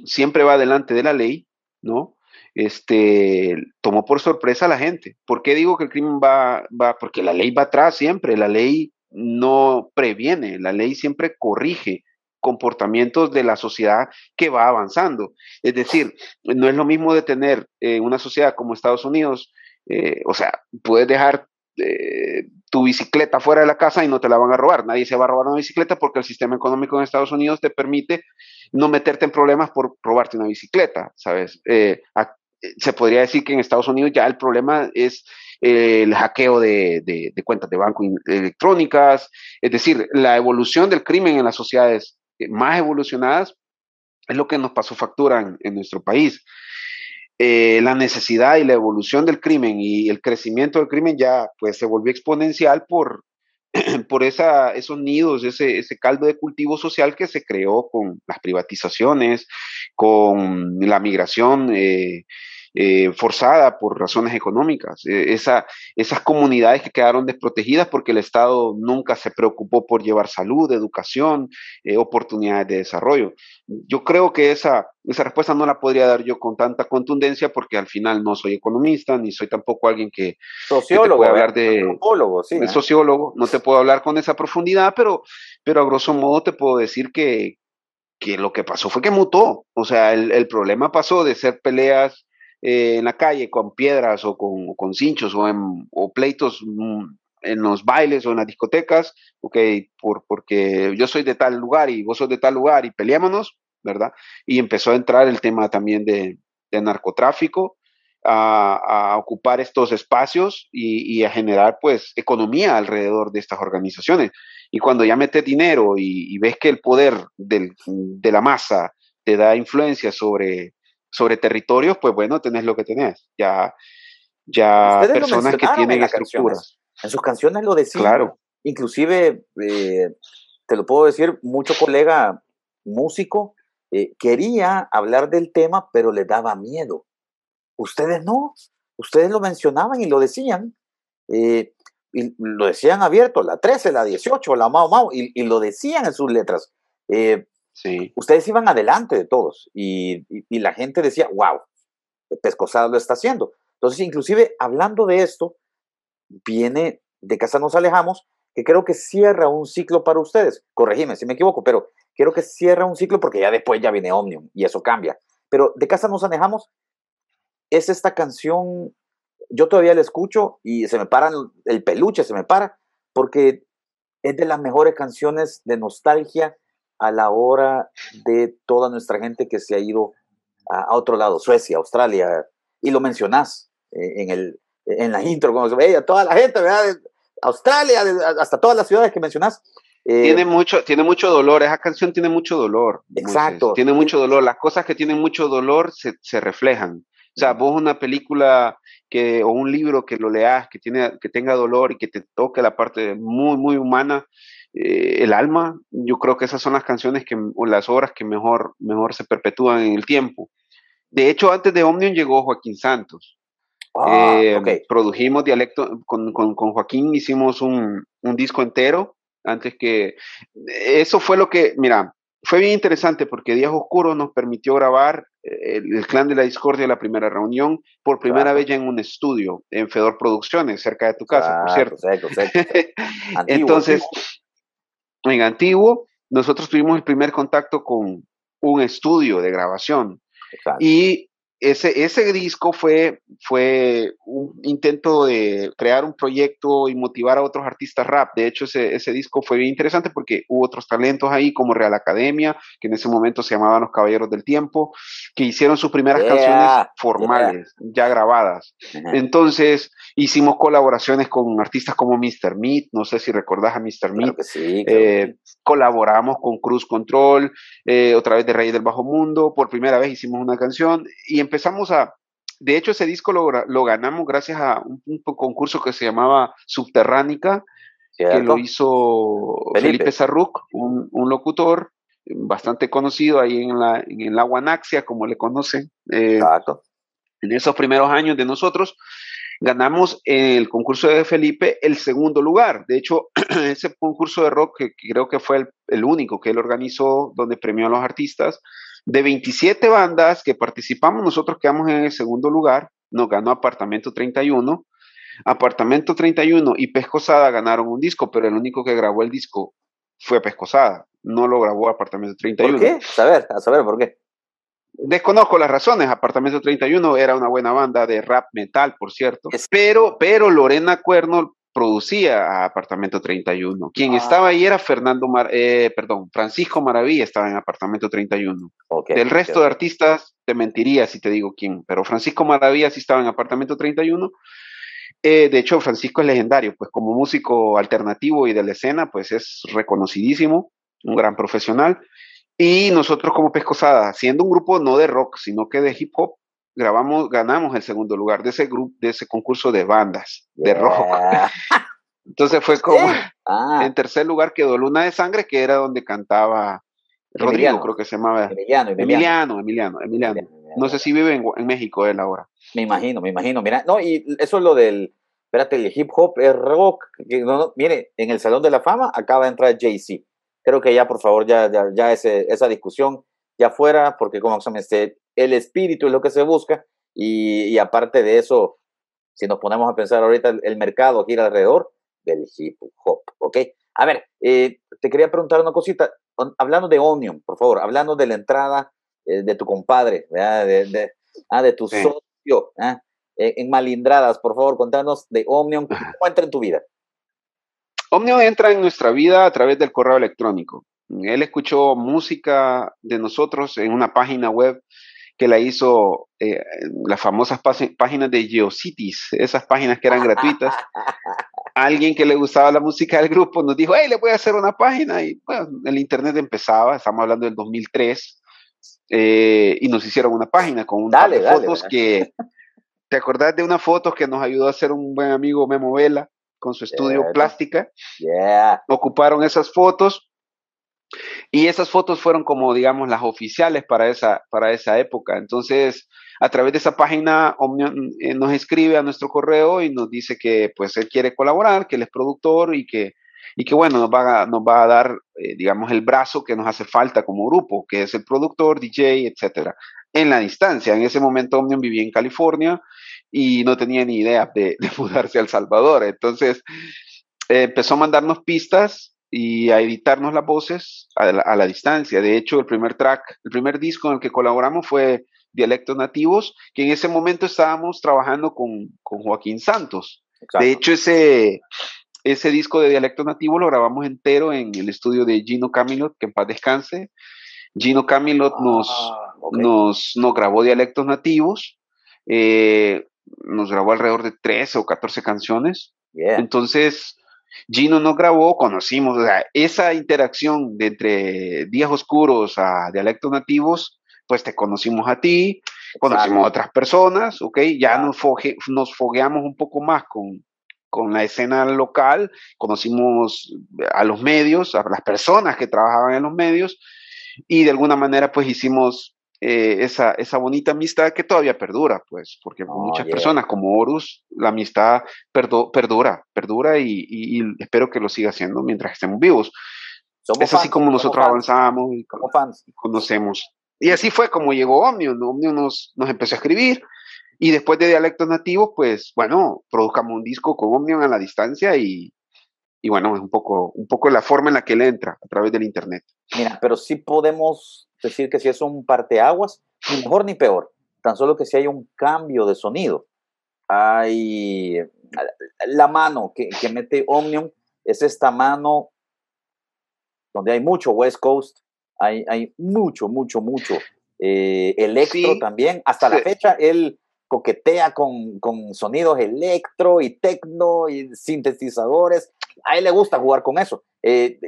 siempre va delante de la ley, ¿no? Este, tomó por sorpresa a la gente. ¿Por qué digo que el crimen va, va? Porque la ley va atrás siempre, la ley no previene, la ley siempre corrige comportamientos de la sociedad que va avanzando. Es decir, no es lo mismo de tener eh, una sociedad como Estados Unidos, eh, o sea, puedes dejar eh, tu bicicleta fuera de la casa y no te la van a robar. Nadie se va a robar una bicicleta porque el sistema económico en Estados Unidos te permite no meterte en problemas por robarte una bicicleta, ¿sabes? Eh, se podría decir que en Estados Unidos ya el problema es el hackeo de, de, cuentas de banco electrónicas, es decir, la evolución del crimen en las sociedades más evolucionadas es lo que nos pasó factura en, en nuestro país. eh, la necesidad y la evolución del crimen y el crecimiento del crimen ya pues se volvió exponencial por, por esa, esos nidos, ese, ese caldo de cultivo social que se creó con las privatizaciones, con la migración. Eh, eh, forzada por razones económicas. Eh, esa, esas comunidades que quedaron desprotegidas porque el Estado nunca se preocupó por llevar salud, educación, eh, oportunidades de desarrollo. Yo creo que esa, esa respuesta no la podría dar yo con tanta contundencia porque al final no soy economista ni soy tampoco alguien que, sociólogo, que hablar de, sí, de sociólogo, no te puedo hablar con esa profundidad, pero, pero a grosso modo te puedo decir que, que lo que pasó fue que mutó. O sea, el, el problema pasó de ser peleas eh, en la calle con piedras o con, con cinchos o, en, o pleitos mm, en los bailes o en las discotecas, ok, por, porque yo soy de tal lugar y vos sos de tal lugar y peleémonos, ¿verdad? Y empezó a entrar el tema también de, de narcotráfico, a, ocupar estos espacios y, y, a generar pues economía alrededor de estas organizaciones. Y cuando ya metes dinero y, y ves que el poder del, de la masa te da influencia sobre, sobre territorios, pues bueno, tenés lo que tenés. Ya, ya personas que tienen estructuras. En sus canciones lo decían. Claro. Inclusive, eh, te lo puedo decir, mucho colega músico eh, quería hablar del tema, pero le daba miedo. Ustedes no, ustedes lo mencionaban y lo decían. Eh, y lo decían abierto, la 13, la 18, la Mao Mao, y, y lo decían en sus letras. Ustedes iban adelante de todos y, la gente decía, wow, Pescosada lo está haciendo. Entonces, inclusive hablando de esto, viene de Casa Nos Alejamos, que creo que cierra un ciclo para ustedes. Corregime si me equivoco, pero quiero que cierra un ciclo porque ya después ya viene Omnium y eso cambia. Pero de Casa Nos Alejamos es esta canción, yo todavía la escucho y se me para el peluche, se me para, porque es de las mejores canciones de nostalgia a la hora de toda nuestra gente que se ha ido a, otro lado, Suecia, Australia, y lo mencionás eh, en, el, en la intro, como se veía, toda la gente, ¿verdad? Australia, hasta todas las ciudades que mencionás. Eh, tiene, mucho, tiene mucho dolor, esa canción tiene mucho dolor. Exacto. Tiene mucho dolor, las cosas que tienen mucho dolor se, se reflejan. O sea, vos una película que, o un libro que lo leas, que, tiene, que tenga dolor y que te toque la parte muy, muy humana, eh, el alma, yo creo que esas son las canciones que, o las obras que mejor, mejor se perpetúan en el tiempo. De hecho, antes de Omnium llegó Joaquín Santos. Ah, eh, produjimos dialecto, con, con, con Joaquín hicimos un, un, disco entero, antes que, eso fue lo que, mira, fue bien interesante porque Días Oscuros nos permitió grabar eh, el, Clan de la Discordia, la primera reunión, por primera vez ya en un estudio, en Fedor Producciones, cerca de tu casa, por cierto. Entonces, en Antiguo, nosotros tuvimos el primer contacto con un estudio de grabación. Y ese, ese disco fue, fue un intento de crear un proyecto y motivar a otros artistas rap. De hecho, ese, ese disco fue bien interesante porque hubo otros talentos ahí, como Real Academia, que en ese momento se llamaban Los Caballeros del Tiempo, que hicieron sus primeras canciones formales, ya grabadas. Entonces, hicimos colaboraciones con artistas como Mr. Meat, no sé si recordás a Mr. Meat. Eh, colaboramos con Cruz Control, eh, otra vez de Rey del Bajo Mundo, por primera vez hicimos una canción y empezamos a, de hecho ese disco lo, lo ganamos gracias a un, concurso que se llamaba Subterránica, que lo hizo Felipe, Sarruc, un, un, locutor bastante conocido ahí en la, en la Guanaxia, como le conocen. Eh, en esos primeros años de nosotros, ganamos el concurso de Felipe el segundo lugar. De hecho, ese concurso de rock, que creo que fue el, el, único que él organizó, donde premió a los artistas, de 27 bandas que participamos, nosotros quedamos en el segundo lugar, nos ganó Apartamento 31. Apartamento 31 y Pescosada ganaron un disco, pero el único que grabó el disco fue Pescosada, no lo grabó Apartamento 31. ¿Por qué? A saber, a saber por qué. Desconozco las razones. Apartamento 31 era una buena banda de rap metal, por cierto. Pero, pero Lorena Cuerno producía a Apartamento 31. Quien ah. estaba ahí era Fernando, Mar eh, perdón, Francisco Maravilla estaba en Apartamento 31. Del resto de artistas te mentiría si te digo quién, pero Francisco Maravilla sí estaba en Apartamento 31. Eh, de hecho, Francisco es legendario, pues como músico alternativo y de la escena, pues es reconocidísimo, un gran profesional. Y nosotros como Pescosada, siendo un grupo no de rock, sino que de hip hop, grabamos, ganamos el segundo lugar de ese grupo, de ese concurso de bandas de rock. Entonces fue como ah. en tercer lugar quedó Luna de Sangre, que era donde cantaba Rodrigo, creo que se llamaba. Emiliano, Emiliano, Emiliano, Emiliano. No sé si vive en, México él ahora. Me imagino, me imagino. Mira, no, y eso es lo del, espérate, el hip hop es rock. Que, no, mire, en el Salón de la Fama acaba de entrar Jay-Z. Creo que ya, por favor, ya, ya, ya ese, esa discusión ya fuera, porque como se este, el espíritu es lo que se busca, y, aparte de eso, si nos ponemos a pensar ahorita, el, mercado gira alrededor del hip hop, ¿ok? A ver, eh, te quería preguntar una cosita, hablando de Onion, por favor, hablando de la entrada eh, de tu compadre, De, de, ah, de tu socio, ¿ah? eh, en Malindradas, por favor, contanos de Omnium, ¿cómo entra en tu vida? Omnium entra en nuestra vida a través del correo electrónico. Él escuchó música de nosotros en una página web que la hizo eh, las famosas páginas de GeoCities, esas páginas que eran gratuitas. Alguien que le gustaba la música del grupo nos dijo, hey, le voy a hacer una página. Y bueno, el internet empezaba, estamos hablando del 2003, eh, y nos hicieron una página con un par de fotos que... ¿Te acordás de una foto que nos ayudó a hacer un buen amigo Memo Vela con su estudio plástica? Ocuparon esas fotos y esas fotos fueron como, digamos, las oficiales para esa, para esa época. Entonces, a través de esa página, eh, nos escribe a nuestro correo y nos dice que, pues, él quiere colaborar, que él es productor y que, y que bueno, nos va a, nos va a dar, eh, digamos, el brazo que nos hace falta como grupo, que es el productor, DJ, etcétera. En la distancia, en ese momento Omnium vivía en California y no tenía ni idea de, mudarse a El Salvador. Entonces, eh, empezó a mandarnos pistas y a editarnos las voces a la, distancia. De hecho, el primer track, el primer disco en el que colaboramos fue Dialectos Nativos, que en ese momento estábamos trabajando con, Joaquín Santos. De hecho, ese, ese disco de Dialectos Nativos lo grabamos entero en el estudio de Gino Camilot, que en paz descanse. Gino Camilot nos, ah, nos, nos, grabó Dialectos Nativos, eh, nos grabó alrededor de 13 o 14 canciones. Entonces, Gino nos grabó, conocimos, o sea, esa interacción de entre días oscuros a dialectos nativos, pues te conocimos a ti, conocimos a otras personas, ¿ok? Ya nos, nos fogueamos un poco más con, con la escena local, conocimos a los medios, a las personas que trabajaban en los medios, y de alguna manera pues hicimos eh, esa, esa bonita amistad que todavía perdura, pues, porque muchas personas como Horus, la amistad perdura, perdura y, espero que lo siga haciendo mientras estemos vivos. es así como nosotros avanzamos y como fans. conocemos. Y así fue como llegó Omnium. Omnium nos, nos empezó a escribir y después de Dialectos Nativos, pues bueno, produzcamos un disco con Omnium a la distancia y, y bueno, es un poco, un poco la forma en la que él entra a través del Internet. Mira, pero sí podemos decir que si es un parteaguas, ni mejor ni peor, tan solo que si hay un cambio de sonido. Hay la mano que, que mete Omnium, es esta mano donde hay mucho West Coast, hay, hay mucho, mucho, mucho eh, electro también. Hasta la fecha él coquetea con, con, sonidos electro y tecno y sintetizadores. A él le gusta jugar con eso. Eh,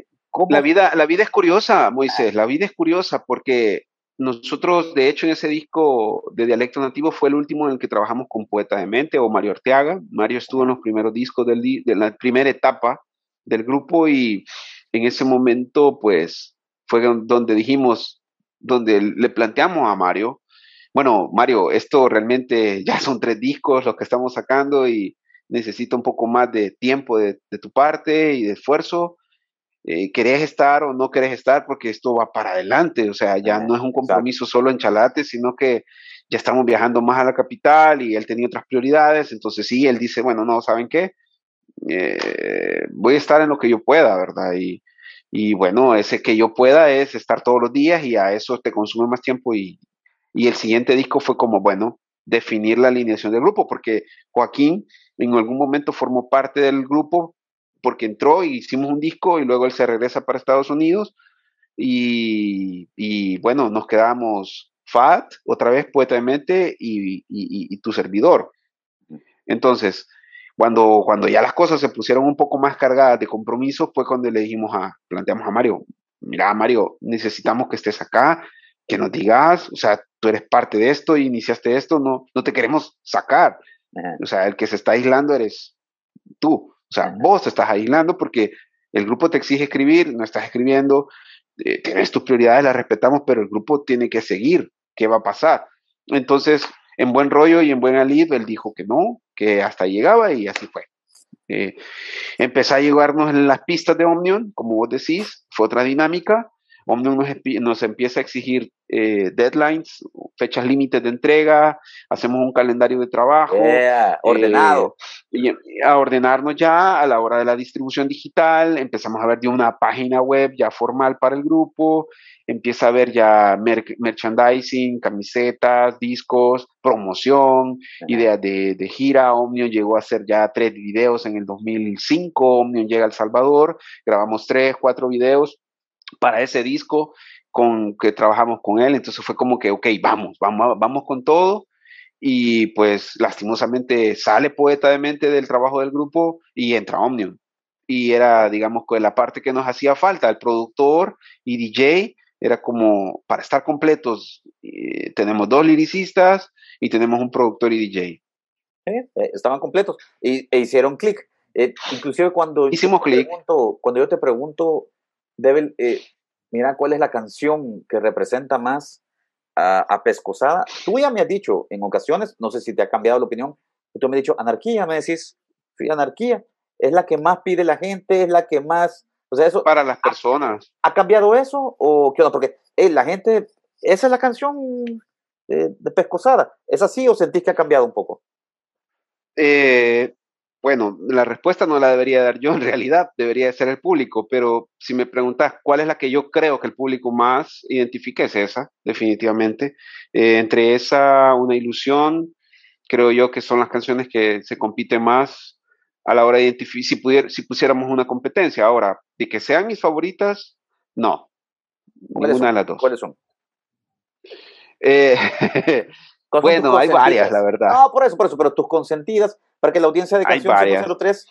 la vida, la vida es curiosa, Moisés, la vida es curiosa porque nosotros, de hecho, en ese disco de Dialecto Nativo fue el último en el que trabajamos con Poeta de Mente o Mario Arteaga. Mario estuvo en los primeros discos del, de la primera etapa del grupo y en ese momento, pues, fue donde dijimos, donde le planteamos a Mario, bueno, Mario, esto realmente ya son tres discos los que estamos sacando y necesito un poco más de tiempo de, de tu parte y de esfuerzo eh, querés estar o no querés estar porque esto va para adelante, o sea, ya no es un compromiso solo en Chalate, sino que ya estamos viajando más a la capital y él tenía otras prioridades, entonces sí, él dice, bueno, no, ¿saben qué? Eh, voy a estar en lo que yo pueda, ¿verdad? Y, y bueno, ese que yo pueda es estar todos los días y a eso te consume más tiempo y, y el siguiente disco fue como, bueno, definir la alineación del grupo, porque Joaquín en algún momento formó parte del grupo, porque entró y hicimos un disco y luego él se regresa para Estados Unidos y, bueno, nos quedamos Fat, otra vez Poeta de Mente y, tu servidor. Entonces, cuando, cuando ya las cosas se pusieron un poco más cargadas de compromiso, fue cuando le dijimos a, planteamos a Mario, mira Mario, necesitamos que estés acá que nos digas, o sea, tú eres parte de esto, iniciaste esto, no, no te queremos sacar. O sea, el que se está aislando eres tú. O sea, vos te estás aislando porque el grupo te exige escribir, no estás escribiendo, eh, tienes tus prioridades, las respetamos, pero el grupo tiene que seguir. ¿Qué va a pasar? Entonces, en buen rollo y en buen alid, él dijo que no, que hasta llegaba y así fue. Eh, empezó a llegarnos en las pistas de Omnium, como vos decís, fue otra dinámica. Omnium nos, empieza a exigir eh, deadlines, fechas límites de entrega, hacemos un calendario de trabajo. ordenado. Eh, y a ordenarnos ya a la hora de la distribución digital, empezamos a ver de una página web ya formal para el grupo, empieza a ver ya merchandising, camisetas, discos, promoción, ideas de, de, gira. Omnium llegó a hacer ya tres videos en el 2005, Omnium llega a El Salvador, grabamos tres, cuatro videos para ese disco con que trabajamos con él. Entonces fue como que, ok, vamos, vamos, vamos con todo. Y pues lastimosamente sale Poeta de Mente del trabajo del grupo y entra Omnium. Y era, digamos, la parte que nos hacía falta, el productor y DJ, era como para estar completos, eh, tenemos dos liricistas y tenemos un productor y DJ. Eh, estaban completos y, e hicieron clic. Eh, inclusive cuando hicimos clic. Cuando yo te pregunto Devil, eh, mira cuál es la canción que representa más a, Pescosada. Tú ya me has dicho en ocasiones, no sé si te ha cambiado la opinión, tú me has dicho anarquía, me decís, sí, anarquía, es la que más pide la gente, es la que más, o sea, eso. Para las personas. ¿Ha, cambiado eso o qué onda? Porque eh, la gente, esa es la canción de, de Pescosada, ¿es así o sentís que ha cambiado un poco? Eh, bueno, la respuesta no la debería dar yo en realidad, debería ser el público, pero si me preguntas cuál es la que yo creo que el público más identifica, es esa, definitivamente. Eh, entre esa, una ilusión, creo yo que son las canciones que se compiten más a la hora de identificar, si, pusiéramos una competencia. Ahora, de que sean mis favoritas, no. Ninguna de las dos. ¿Cuáles son? Eh, bueno, hay varias, la verdad. No, por eso, por eso, pero tus consentidas, para que la audiencia de Canción 503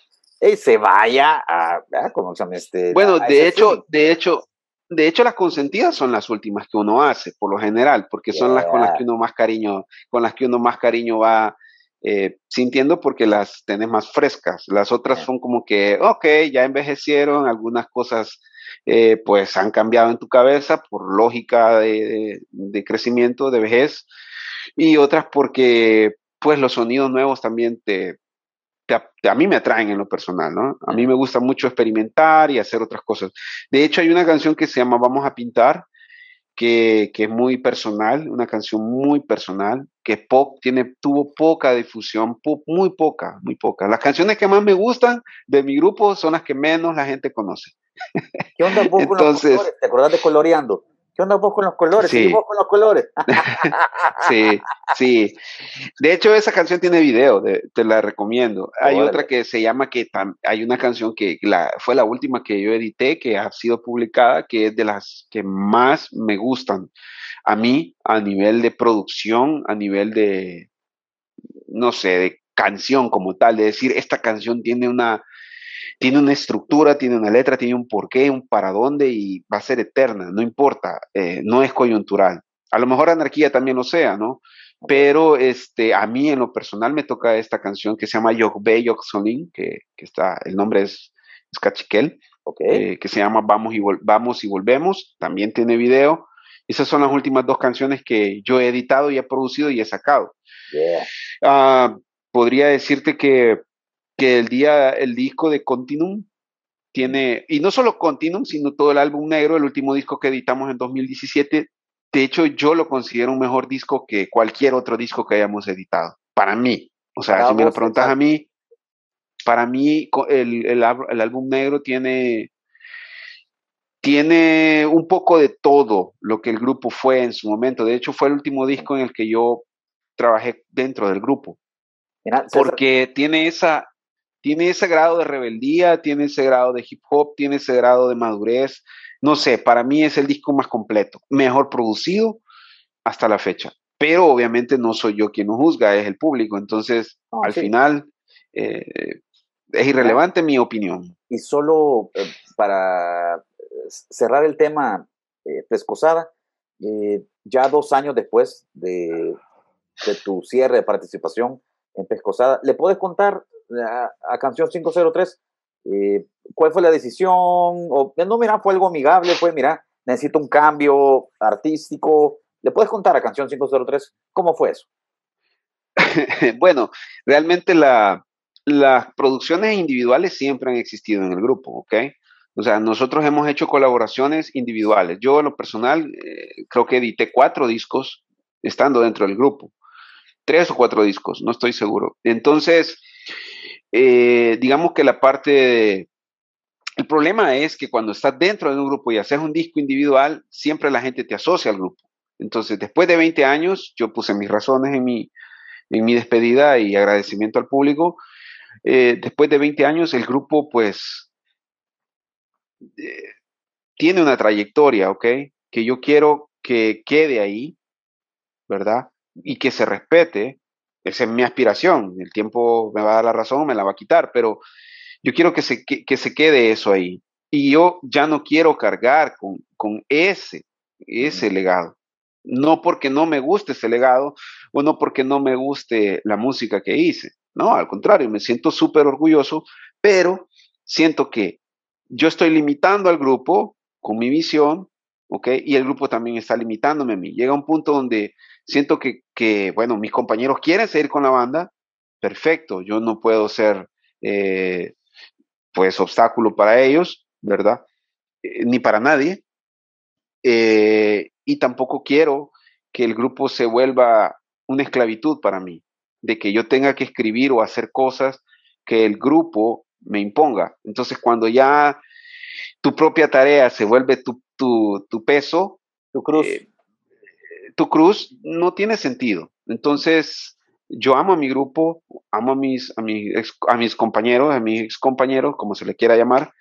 se vaya a, ¿cómo se llama este? Bueno, de hecho, de hecho, de hecho las consentidas son las últimas que uno hace, por lo general, porque son las con las que uno más cariño, con las que uno más cariño va eh, sintiendo porque las tenés más frescas. Las otras son como que, ok, ya envejecieron, algunas cosas eh, pues han cambiado en tu cabeza por lógica de, de crecimiento, de vejez, y otras porque pues los sonidos nuevos también te, a mí me atraen en lo personal, ¿no? A mí me gusta mucho experimentar y hacer otras cosas. De hecho, hay una canción que se llama Vamos a pintar, que, que es muy personal, una canción muy personal, que pop, tiene, tuvo poca difusión, muy poca, muy poca. Las canciones que más me gustan de mi grupo son las que menos la gente conoce. ¿Qué onda vos Entonces, ¿Te acordás de Coloreando? ¿Qué onda vos con los colores? Sí. vos con los colores? sí, sí. De hecho, esa canción tiene video, te la recomiendo. Hay otra que se llama que hay una canción que la, fue la última que yo edité, que ha sido publicada, que es de las que más me gustan a mí a nivel de producción, a nivel de, no sé, de canción como tal, de decir, esta canción tiene una, tiene una estructura, tiene una letra, tiene un porqué, un para dónde y va a ser eterna, no importa, eh, no es coyuntural. A lo mejor anarquía también lo sea, ¿no? Pero este, a mí en lo personal me toca esta canción que se llama Yogbe Yogsolin, que, que está, el nombre es, es Cachiquel, eh, que se llama Vamos y, Vamos y Volvemos, también tiene video. Esas son las últimas dos canciones que yo he editado y he producido y he sacado. Ah, podría decirte que que el día, el disco de Continuum tiene, y no solo Continuum, sino todo el álbum negro, el último disco que editamos en 2017, de hecho yo lo considero un mejor disco que cualquier otro disco que hayamos editado, para mí. O sea, si me lo preguntas a mí, para mí el, el, el álbum negro tiene, tiene un poco de todo lo que el grupo fue en su momento. De hecho, fue el último disco en el que yo trabajé dentro del grupo. porque tiene esa, tiene ese grado de rebeldía, tiene ese grado de hip hop, tiene ese grado de madurez. No sé, para mí es el disco más completo, mejor producido hasta la fecha. Pero obviamente no soy yo quien lo juzga, es el público. Entonces, al final, eh, es irrelevante mi opinión. Y solo eh, para cerrar el tema, eh, Pescosada, eh, ya dos años después de, de, tu cierre de participación en Pescosada, ¿le puedes contar a, Canción 503 eh, cuál fue la decisión? O, no, mira, fue algo amigable, pues mira, necesito un cambio artístico. ¿Le puedes contar a Canción 503 cómo fue eso? bueno, realmente la, las producciones individuales siempre han existido en el grupo, ¿ok? O sea, nosotros hemos hecho colaboraciones individuales. Yo, en lo personal, eh, creo que edité cuatro discos estando dentro del grupo. Tres o cuatro discos, no estoy seguro. Entonces, eh, digamos que la parte El problema es que cuando estás dentro de un grupo y haces un disco individual, siempre la gente te asocia al grupo. Entonces, después de 20 años, yo puse mis razones en mi, en mi despedida y agradecimiento al público. Eh, después de 20 años, el grupo, pues, eh, tiene una trayectoria, ¿ok? Que yo quiero que quede ahí, ¿verdad? Y que se respete. Esa es mi aspiración. El tiempo me va a dar la razón, me la va a quitar, pero yo quiero que se, que, se quede eso ahí. Y yo ya no quiero cargar con, con ese, ese legado. No porque no me guste ese legado o no porque no me guste la música que hice. No, al contrario, me siento súper orgulloso, pero siento que yo estoy limitando al grupo con mi visión, ¿ok? Y el grupo también está limitándome a mí. Llega un punto donde siento que, que bueno, mis compañeros quieren seguir con la banda, perfecto, yo no puedo ser, eh, pues, obstáculo para ellos, ¿verdad? Eh, ni para nadie. Eh, y tampoco quiero que el grupo se vuelva una esclavitud para mí, de que yo tenga que escribir o hacer cosas que el grupo me imponga. Entonces, cuando ya tu propia tarea se vuelve tu, tu, peso, tu cruz. Eh, tu cruz no tiene sentido. Entonces, yo amo a mi grupo, amo a mis, a mis, a mis compañeros, a mis ex compañeros, como se le quiera llamar.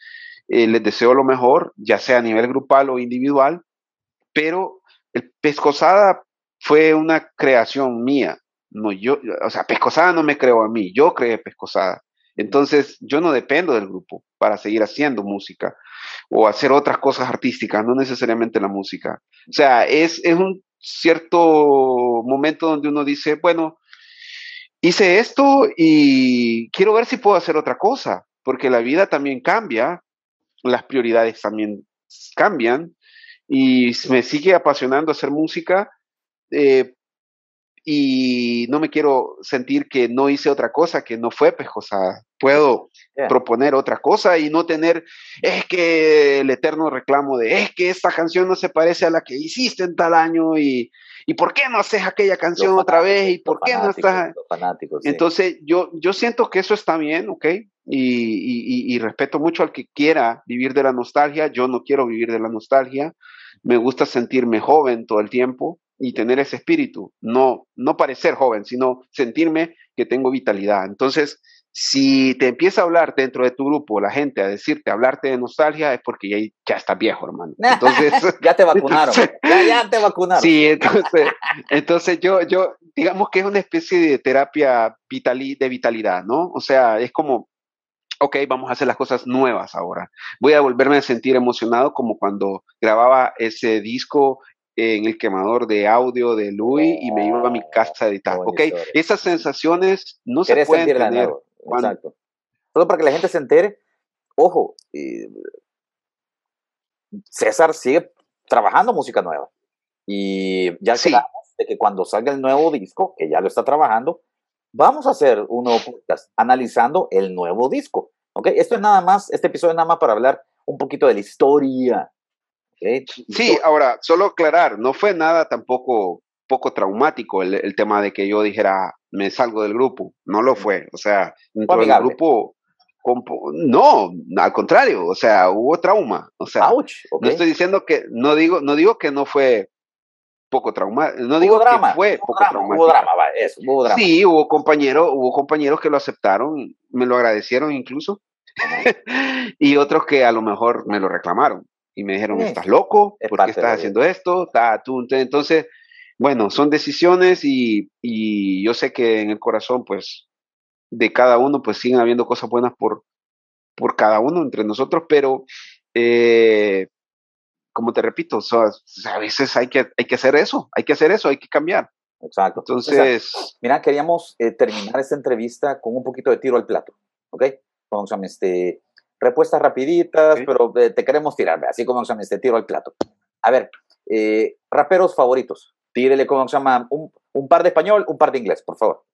Eh, les deseo lo mejor, ya sea a nivel grupal o individual, pero el Pescosada fue una creación mía. No, yo, o sea, Pescosada no me creó a mí, yo creé Pescosada. Entonces, yo no dependo del grupo para seguir haciendo música o hacer otras cosas artísticas, no necesariamente la música. O sea, es, es un cierto momento donde uno dice, bueno, hice esto y quiero ver si puedo hacer otra cosa, porque la vida también cambia, las prioridades también cambian y me sigue apasionando hacer música, eh, y no me quiero sentir que no hice otra cosa, que no fue pescosada. Puedo proponer otra cosa y no tener, es que el eterno reclamo de, es que esta canción no se parece a la que hiciste en tal año y, y ¿por qué no haces aquella canción otra vez? ¿Y por qué no estás? Entonces, yo, yo siento que eso está bien, ¿ok? Y, y, y respeto mucho al que quiera vivir de la nostalgia. Yo no quiero vivir de la nostalgia. Me gusta sentirme joven todo el tiempo y tener ese espíritu, no, no parecer joven, sino sentirme que tengo vitalidad. Entonces, si te empieza a hablar dentro de tu grupo la gente a decirte, hablarte de nostalgia, es porque ya, ya estás viejo, hermano. Entonces, ya te vacunaron. ya, te vacunaron. Sí, entonces, entonces yo, yo, digamos que es una especie de terapia de vitalidad, ¿no? O sea, es como, ok, vamos a hacer las cosas nuevas ahora. Voy a volverme a sentir emocionado como cuando grababa ese disco en el quemador de audio de Louis y me iba a mi oh, casa a editar. Ok, esas sensaciones no se pueden tener. Exacto. Solo para que la gente se entere, ojo, César sigue trabajando música nueva. Y ya sí. de que cuando salga el nuevo disco, que ya lo está trabajando, vamos a hacer un nuevo podcast analizando el nuevo disco. ¿ok? Esto es nada más, este episodio es nada más para hablar un poquito de la historia Sí, ahora, solo aclarar, no fue nada tampoco poco traumático el, tema de que yo dijera, me salgo del grupo, no lo fue, o sea, dentro del grupo, no, al contrario, o sea, hubo trauma, o sea, no estoy diciendo que, no digo, no digo que no fue poco traumático, no digo que fue poco traumático. Hubo drama, eso, hubo drama. Sí, hubo compañeros, hubo compañeros que lo aceptaron, me lo agradecieron incluso, y otros que a lo mejor me lo reclamaron y me dijeron, estás loco, ¿por qué estás haciendo esto? Entonces, bueno, son decisiones y, y, yo sé que en el corazón, pues, de cada uno, pues siguen habiendo cosas buenas por, por cada uno entre nosotros, pero eh, como te repito, a veces hay que, hay que hacer eso, hay que hacer eso, hay que cambiar. Exacto. Entonces, mira, queríamos eh, terminar esta entrevista con un poquito de tiro al plato, ¿ok? Con este, respuestas rapiditas, pero eh, te queremos tirar, así como se este tiro al plato. A ver, eh, raperos favoritos. Tírele como se llama un, un, par de español, un par de inglés, por favor.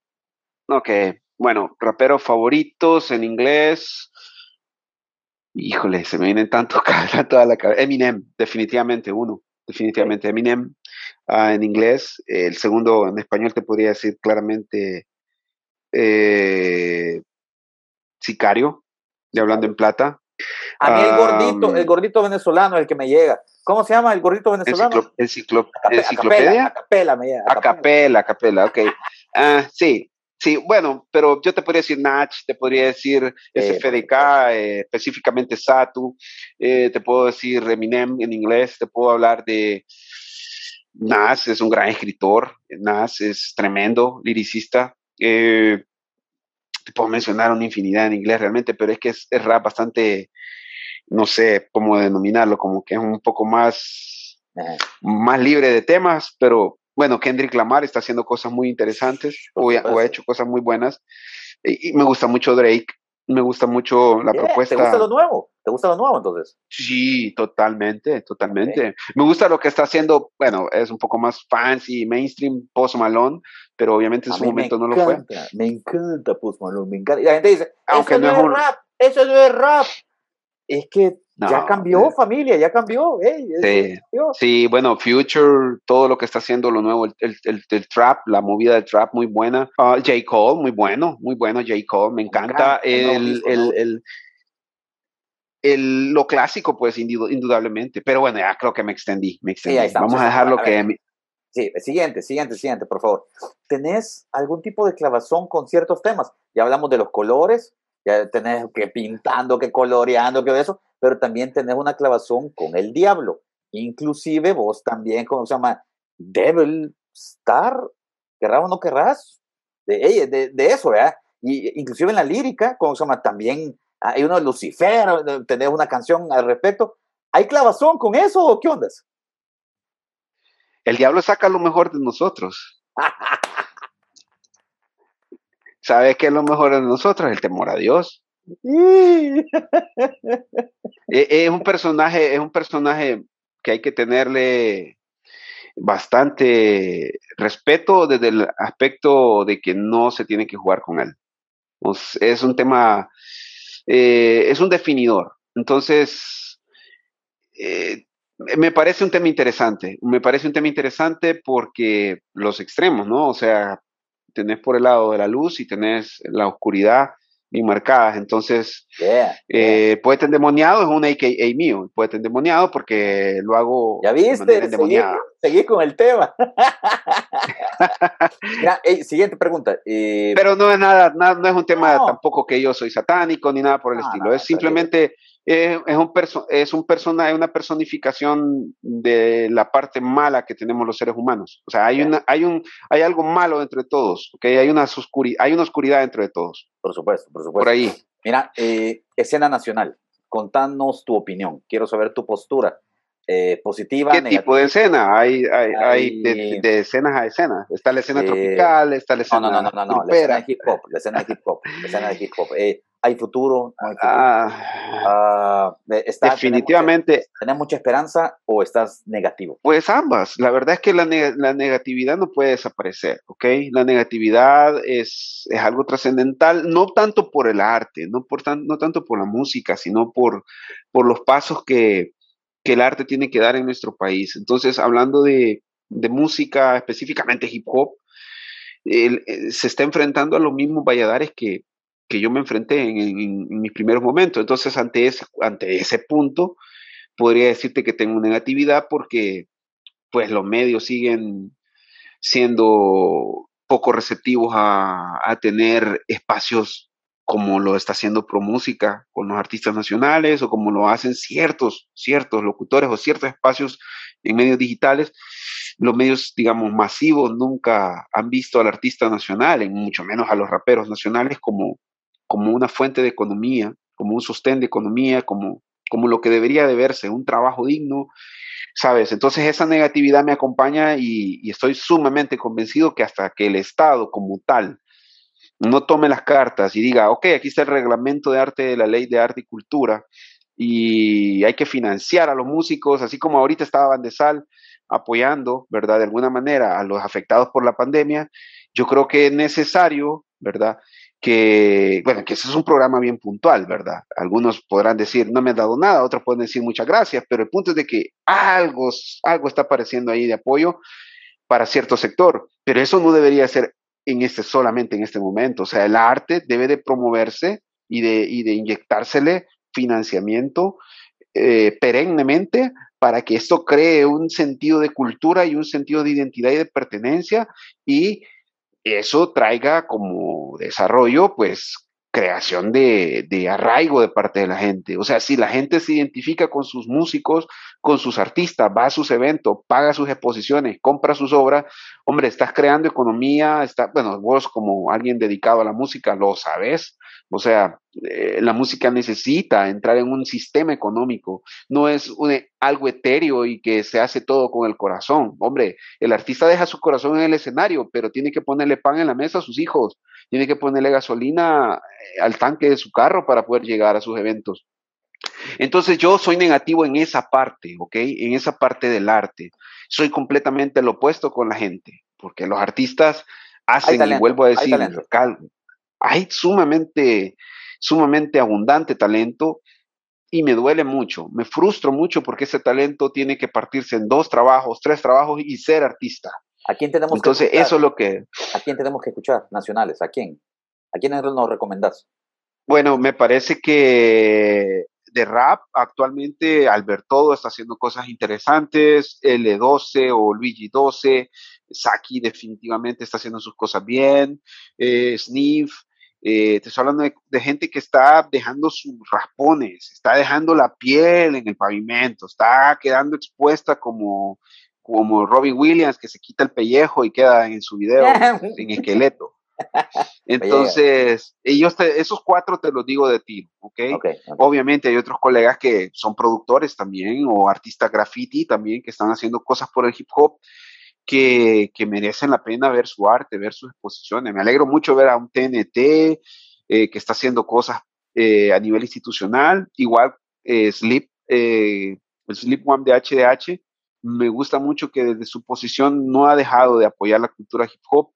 Ok, bueno, raperos favoritos en inglés. Híjole, se me vienen tanto, tanto a la cabeza. Eminem, definitivamente uno. Definitivamente Eminem uh, en inglés. El segundo en español te podría decir claramente eh, Sicario, de Hablando en Plata. A mí el gordito, el gordito venezolano, el que me llega. ¿Cómo se llama el gordito venezolano? El enciclopedia. Acapela, me llega. Acapela, acapela, ok. Ah, sí, sí, bueno, pero yo te podría decir Nach, te podría decir SFDK, eh, específicamente Satu, eh, te puedo decir Eminem en inglés, te puedo hablar de Nas, es un gran escritor, Nas es tremendo, liricista. Eh, te puedo mencionar una infinidad en inglés realmente, pero es que es, rap bastante, no sé cómo denominarlo, como que es un poco más, más libre de temas, pero bueno, Kendrick Lamar está haciendo cosas muy interesantes o, ha hecho cosas muy buenas. Y, me gusta mucho Drake, me gusta mucho la propuesta. ¿Te gusta lo nuevo? ¿Te gusta lo nuevo entonces? Sí, totalmente, totalmente. Me gusta lo que está haciendo, bueno, es un poco más fancy, mainstream, Post Malone, pero obviamente en su momento no lo fue. Me encanta Post Malone, me encanta. Y la gente dice, Aunque eso no, es, rap, eso no es rap. Es que ya cambió, familia, ya cambió. sí. sí, bueno, Future, todo lo que está haciendo lo nuevo, el, el, trap, la movida del trap, muy buena. Uh, J. Cole, muy bueno, muy bueno, J. Cole, me encanta. el, el, el, lo clásico, pues, indudablemente. Pero bueno, ya creo que me extendí, me extendí. Vamos a dejarlo que... Sí, siguiente, siguiente, siguiente, por favor. ¿Tenés algún tipo de clavazón con ciertos temas? Ya hablamos de los colores, ya tenés que pintando, que coloreando, que eso, pero también tenés una clavazón con el diablo. Inclusive vos también, ¿cómo se llama? Devil Star, querrás o no querrás, de, de, de eso, ¿verdad? Y inclusive en la lírica, ¿cómo se llama? También hay uno de Lucifer, tenés una canción al respecto. ¿Hay clavazón con eso o qué ondas? El diablo saca lo mejor de nosotros. ¿Sabes qué es lo mejor de nosotros? El temor a Dios. E, es un personaje, es un personaje que hay que tenerle bastante respeto desde el aspecto de que no se tiene que jugar con él. Es un tema, eh, es un definidor. Entonces, eh, me parece un tema interesante. Me parece un tema interesante porque los extremos, ¿no? O sea, tenés por el lado de la luz y tenés la oscuridad bien marcadas. Entonces, eh, poeta endemoniado es un AKA mío. Poeta endemoniado porque lo hago. Ya viste, seguí, con el tema. siguiente pregunta. Eh, Pero no es nada, no es un tema tampoco que yo soy satánico ni nada por el estilo. es simplemente es, un es un persona, una personificación de la parte mala que tenemos los seres humanos. O sea, hay, una, hay, un, hay algo malo entre todos, ¿okay? hay, una hay una oscuridad dentro de todos. Por supuesto, por supuesto. Por ahí. Mira, eh, escena nacional, contanos tu opinión, quiero saber tu postura. Eh, positiva. ¿Qué tipo de escena? Hay, hay, hay, de, escenas a escenas. Está la escena tropical, está la escena. No, no, no, no, no, la escena de hip hop, la escena de hip hop, la escena de hip hop. Eh, ¿Hay futuro? Ah, ah, definitivamente. ¿Tenés mucha, esperanza o estás negativo? Pues ambas. La verdad es que la, negatividad no puede desaparecer, ¿ok? La negatividad es, es algo trascendental, no tanto por el arte, no, por no tanto por la música, sino por, por los pasos que, que el arte tiene que dar en nuestro país. Entonces, hablando de, de música, específicamente hip hop, eh, se está enfrentando a los mismos Valladares que, que yo me enfrenté en, mis primeros momentos. Entonces, ante ese, ante ese punto, podría decirte que tengo negatividad porque pues los medios siguen siendo poco receptivos a, a tener espacios como lo está haciendo ProMúsica con los artistas nacionales o como lo hacen ciertos, ciertos locutores o ciertos espacios en medios digitales, los medios, digamos, masivos nunca han visto al artista nacional, en mucho menos a los raperos nacionales, como, como una fuente de economía, como un sostén de economía, como, como lo que debería de verse, un trabajo digno ¿sabes? Entonces esa negatividad me acompaña y, estoy sumamente convencido que hasta que el Estado como tal no tome las cartas y diga, ok, aquí está el reglamento de arte de la ley de arte y cultura y hay que financiar a los músicos, así como ahorita estaba Bandesal apoyando, ¿verdad? De alguna manera a los afectados por la pandemia, yo creo que es necesario, ¿verdad? Que, bueno, que ese es un programa bien puntual, ¿verdad? Algunos podrán decir, no me han dado nada, otros pueden decir muchas gracias, pero el punto es de que algo, algo está apareciendo ahí de apoyo para cierto sector, pero eso no debería ser en este, solamente en este momento, o sea, el arte debe de promoverse y de, y de inyectársele financiamiento eh, perennemente para que esto cree un sentido de cultura y un sentido de identidad y de pertenencia y eso traiga como desarrollo, pues, creación de, de, arraigo de parte de la gente. O sea, si la gente se identifica con sus músicos, con sus artistas, va a sus eventos, paga sus exposiciones, compra sus obras, hombre, estás creando economía, está, bueno, vos como alguien dedicado a la música lo sabes, o sea, eh, la música necesita entrar en un sistema económico, no es algo etéreo y que se hace todo con el corazón. Hombre, el artista deja su corazón en el escenario, pero tiene que ponerle pan en la mesa a sus hijos, tiene que ponerle gasolina eh, al tanque de su carro para poder llegar a sus eventos. Entonces yo soy negativo en esa parte, ¿ok? En esa parte del arte. Soy completamente lo opuesto con la gente, porque los artistas hacen, y vuelvo a decir, hay sumamente, sumamente abundante talento y me duele mucho, me frustro mucho porque ese talento tiene que partirse en dos trabajos, tres trabajos y ser artista. ¿A quién tenemos Entonces, que eso es lo que... ¿A quién tenemos que escuchar? Nacionales, ¿a quién? ¿A quién nos recomendás? Bueno, me parece que de rap, actualmente Alberto está haciendo cosas interesantes, L12 o Luigi 12, Saki definitivamente está haciendo sus cosas bien, eh, Sniff, eh, te estoy hablando de, gente que está dejando sus raspones, está dejando la piel en el pavimento, está quedando expuesta como, como Robbie Williams, que se quita el pellejo y queda en su video en esqueleto. Entonces, ellos esos cuatro te los digo de ti, ¿okay? ¿ok? Obviamente hay otros colegas que son productores también o artistas graffiti también que están haciendo cosas por el hip hop que, merecen la pena ver su arte, ver sus exposiciones. Me alegro mucho ver a un TNT eh, que está haciendo cosas eh, a nivel institucional, igual eh, Sleep, el Sleep One de HDH, me gusta mucho que desde su posición no ha dejado de apoyar la cultura hip hop.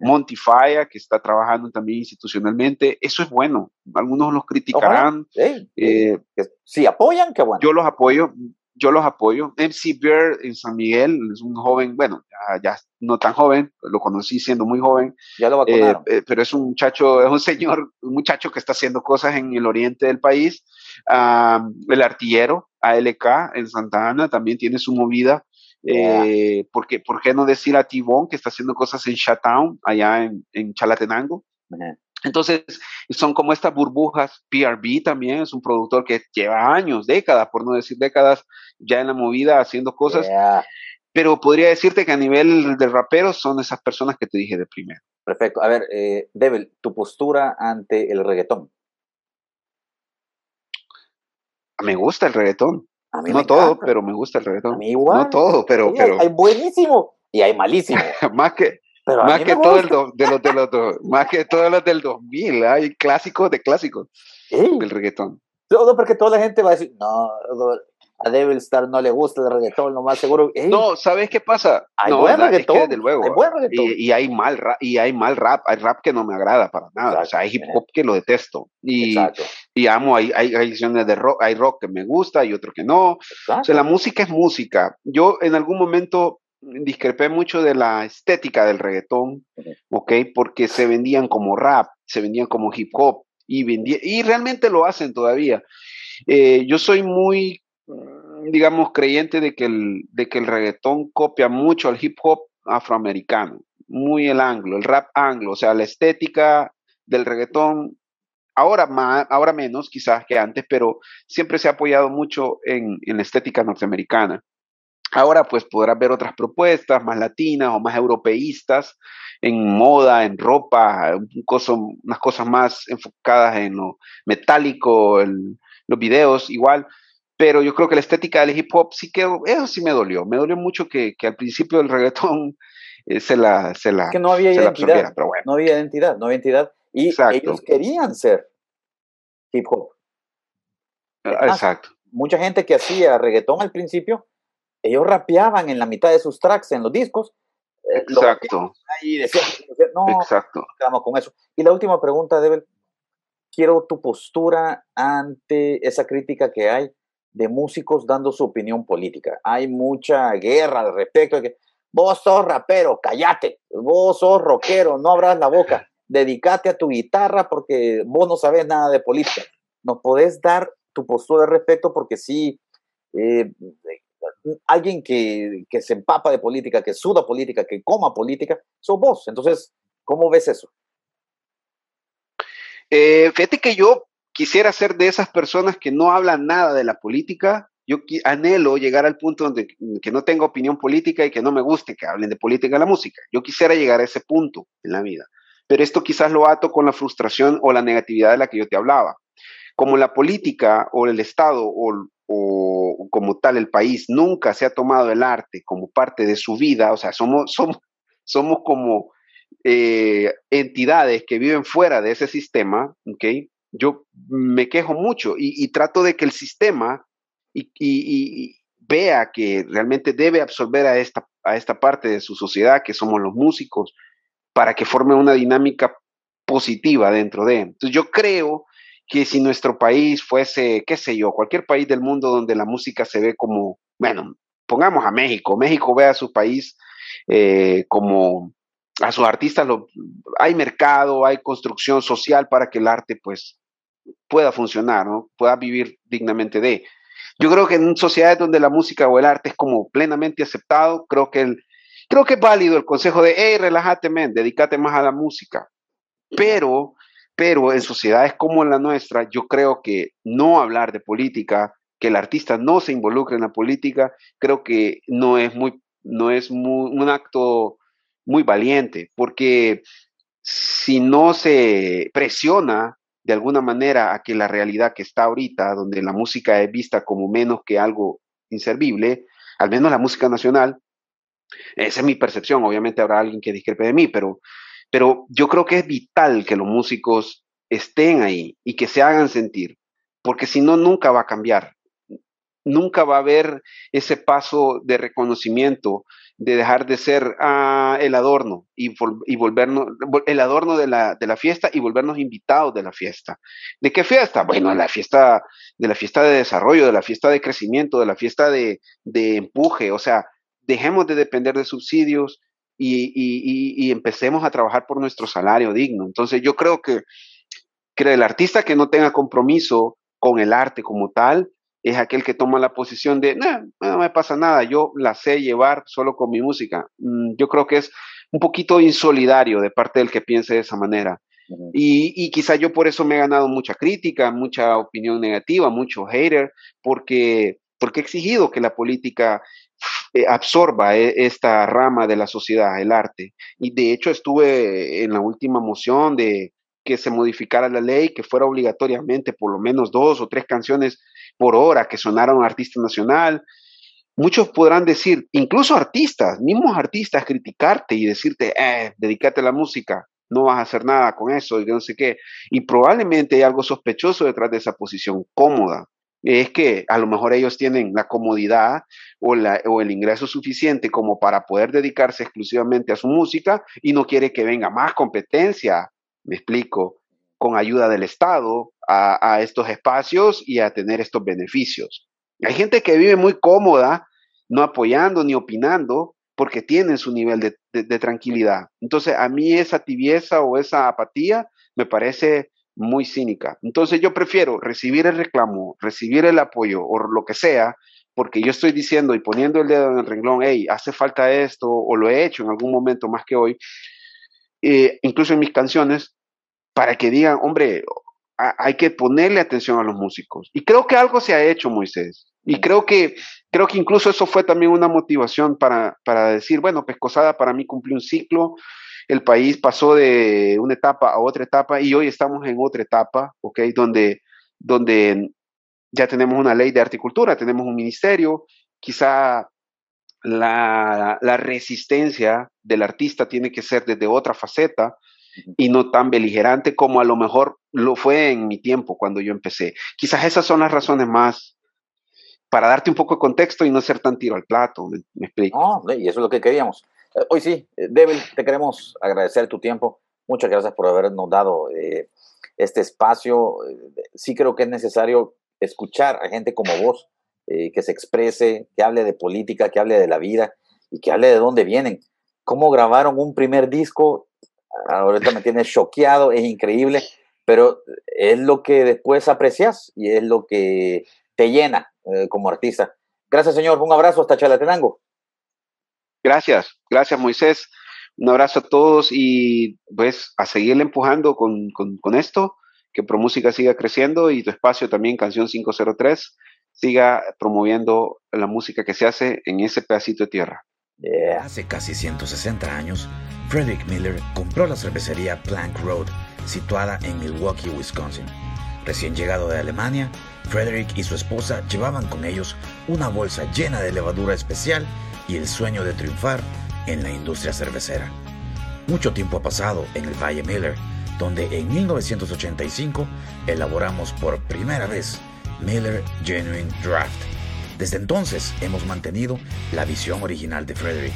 Monty Faya, que está trabajando también institucionalmente, eso es bueno. Algunos los criticarán. si apoyan, qué bueno. Yo los apoyo yo los apoyo. MC Bear en San Miguel es un joven, bueno, ya, no tan joven, lo conocí siendo muy joven. Ya lo eh, eh, pero es un muchacho, es un señor, un muchacho que está haciendo cosas en el oriente del país. el artillero, ALK, en Santa Ana, también tiene su movida. Eh, porque, ¿Por qué no decir a Tibón que está haciendo cosas en Shatown, allá en, en Chalatenango? Entonces, son como estas burbujas. PRB también es un productor que lleva años, décadas, por no decir décadas, ya en la movida haciendo cosas. Pero podría decirte que a nivel de raperos son esas personas que te dije de primero. Perfecto. A ver, eh, Devil, tu postura ante el reggaetón. Me gusta el reggaetón. no todo, pero me gusta el reggaetón. A mí igual. No todo, pero... pero... Hay buenísimo y hay malísimo. Más que más que todo el de los de los más que todos los del 2000, hay clásicos de clásicos del reggaetón. Todo porque toda la gente va a decir, no, a Devil Star no le gusta el reggaetón, lo más seguro. no, ¿sabes qué pasa? Hay no, buen reggaetón. desde luego. Hay buen reggaetón. Y, hay mal rap, y hay mal rap, hay rap que no me agrada para nada. O sea, hay hip hop que lo detesto. Y, y amo, hay, hay, hay de rock, hay rock que me gusta y otro que no. O sea, la música es música. Yo en algún momento discrepé mucho de la estética del reggaetón, ¿ok? Porque se vendían como rap, se vendían como hip hop y, y realmente lo hacen todavía. Eh, yo soy muy, digamos, creyente de que, el, de que el reggaetón copia mucho al hip hop afroamericano, muy el anglo, el rap anglo, o sea, la estética del reggaetón ahora más, ahora menos quizás que antes, pero siempre se ha apoyado mucho en, en la estética norteamericana. Ahora pues podrás ver otras propuestas más latinas o más europeístas en moda, en ropa, unas cosas más enfocadas en lo metálico, en los videos igual, pero yo creo que la estética del hip hop sí que, eso sí me dolió, me dolió mucho que, que al principio el reggaetón eh, se la, se la, que no había identidad, pero bueno. no había identidad, no había identidad, y ellos querían ser hip hop. Ah, exacto. Mucha gente que hacía reggaetón al principio, ellos rapeaban en la mitad de sus tracks en los discos. Eh, Exacto. Y decían, no, Exacto. quedamos con eso. Y la última pregunta, Debel, quiero tu postura ante esa crítica que hay de músicos dando su opinión política. Hay mucha guerra al respecto de que vos sos rapero, cállate, vos sos rockero, no abras la boca, dedícate a tu guitarra porque vos no sabes nada de política. ¿Nos podés dar tu postura al respecto? Porque sí, eh, alguien que, que, se empapa de política, que suda política, que coma política, sos vos. Entonces, ¿cómo ves eso? Eh, fíjate que yo quisiera ser de esas personas que no hablan nada de la política. Yo anhelo llegar al punto donde que no tenga opinión política y que no me guste que hablen de política en la música. Yo quisiera llegar a ese punto en la vida. Pero esto quizás lo ato con la frustración o la negatividad de la que yo te hablaba. Como la política o el Estado o, o como tal el país nunca se ha tomado el arte como parte de su vida, o sea, somos, somos, somos como eh, entidades que viven fuera de ese sistema, ¿ok? Yo me quejo mucho y, trato de que el sistema y, vea que realmente debe absorber a esta, a esta parte de su sociedad, que somos los músicos, para que forme una dinámica positiva dentro de. Entonces yo creo que si nuestro país fuese, qué sé yo, cualquier país del mundo donde la música se ve como, bueno, pongamos a México, México ve a su país eh, como a sus artistas hay mercado, hay construcción social para que el arte pues pueda funcionar, ¿no? pueda vivir dignamente de. Yo creo que en sociedades donde la música o el arte es como plenamente aceptado, creo que, el, creo que es válido el consejo de, hey, relájate, men, dedícate más a la música. Pero, pero en sociedades como la nuestra, yo creo que no hablar de política, que el artista no se involucre en la política, creo que no es muy, no es un acto muy valiente, porque si no se presiona de alguna manera a que la realidad que está ahorita, donde la música es vista como menos que algo inservible, al menos la música nacional, esa es mi percepción, obviamente habrá alguien que discrepe de mí, pero, pero yo creo que es vital que los músicos estén ahí y que se hagan sentir, porque si no, nunca va a cambiar. Nunca va a haber ese paso de reconocimiento, de dejar de ser ah, el adorno y, y, volvernos, el adorno de la, de la, fiesta y volvernos invitados de la fiesta. ¿De qué fiesta? Bueno, la fiesta, de la fiesta de desarrollo, de la fiesta de crecimiento, de la fiesta de, de empuje, o sea, dejemos de depender de subsidios y, y, y, empecemos a trabajar por nuestro salario digno. Entonces yo creo que, que el artista que no tenga compromiso con el arte como tal, es aquel que toma la posición de, no me pasa nada, yo la sé llevar solo con mi música. Mm, yo creo que es un poquito insolidario de parte del que piense de esa manera. y, y, quizá yo por eso me he ganado mucha crítica, mucha opinión negativa, mucho hater, porque, porque he exigido que la política eh, absorba e, esta rama de la sociedad, el arte. Y de hecho estuve en la última moción de que se modificara la ley, que fuera obligatoriamente por lo menos dos o tres canciones por hora que sonara un artista nacional. Muchos podrán decir, incluso artistas, mismos artistas, criticarte y decirte, eh, dedícate a la música, no vas a hacer nada con eso y no sé qué. Y probablemente hay algo sospechoso detrás de esa posición cómoda. Es que a lo mejor ellos tienen la comodidad o, la, o el ingreso suficiente como para poder dedicarse exclusivamente a su música y no quiere que venga más competencia, me explico, con ayuda del Estado a, estos espacios y a tener estos beneficios. Hay gente que vive muy cómoda, no apoyando ni opinando, porque tienen su nivel de, tranquilidad. Entonces, a mí esa tibieza o esa apatía me parece muy cínica. Entonces, yo prefiero recibir el reclamo, recibir el apoyo o lo que sea, porque yo estoy diciendo y poniendo el dedo en el renglón, hey, hace falta esto, o lo he hecho en algún momento más que hoy, eh, incluso en mis canciones, para que digan, hombre, hay que ponerle atención a los músicos. Y creo que algo se ha hecho, Moisés. Y creo que, creo que incluso eso fue también una motivación para, para decir, bueno, Pescosada para mí cumplió un ciclo, el país pasó de una etapa a otra etapa y hoy estamos en otra etapa, ¿ok? Donde, donde ya tenemos una ley de articultura, tenemos un ministerio, quizá la, la, resistencia del artista tiene que ser desde otra faceta y no tan beligerante como a lo mejor lo fue en mi tiempo cuando yo empecé. Quizás esas son las razones más para darte un poco de contexto y no ser tan tiro al plato, me, explico. No, y eso es lo que queríamos. Eh, hoy sí, eh, Devil, te queremos agradecer tu tiempo. Muchas gracias por habernos dado eh, este espacio. Sí creo que es necesario escuchar a gente como vos, que se exprese, que hable de política, que hable de la vida y que hable de dónde vienen. Cómo grabaron un primer disco, ahorita me tienes choqueado, es increíble, pero es lo que después aprecias y es lo que te llena como artista. Gracias, señor. Un abrazo hasta Chalatenango. Gracias, gracias Moisés. Un abrazo a todos y pues a seguirle empujando con, con, esto, que ProMúsica siga creciendo y tu espacio también, Canción 503, siga promoviendo la música que se hace en ese pedacito de tierra. Hace casi 160 años, Frederick Miller compró la cervecería Plank Road, situada en Milwaukee, Wisconsin. Recién llegado de Alemania, Frederick y su esposa llevaban con ellos una bolsa llena de levadura especial y el sueño de triunfar en la industria cervecera. Mucho tiempo ha pasado en el Valle Miller, donde en 1985 elaboramos por primera vez Miller Genuine Draft. Desde entonces hemos mantenido la visión original de Frederick,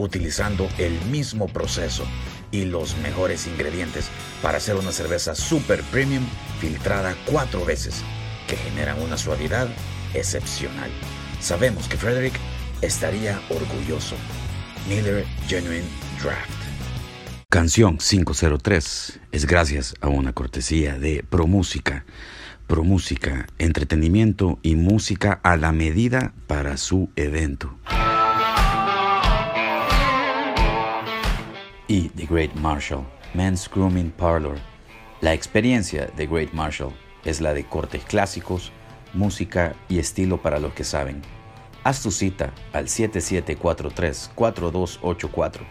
utilizando el mismo proceso y los mejores ingredientes para hacer una cerveza super premium filtrada cuatro veces, que generan una suavidad excepcional. Sabemos que Frederick estaría orgulloso. Miller Genuine Draft. Canción 503 es gracias a una cortesía de ProMúsica. ProMúsica, entretenimiento y música a la medida para su evento. Y The Great Marshall, Men's Grooming Parlor. La experiencia de Great Marshall es la de cortes clásicos, música y estilo para los que saben Haz tu cita al 7743-4284.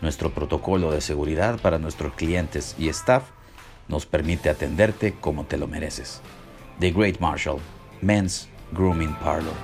Nuestro protocolo de seguridad para nuestros clientes y staff nos permite atenderte como te lo mereces. The Great Marshall, Men's Grooming Parlor.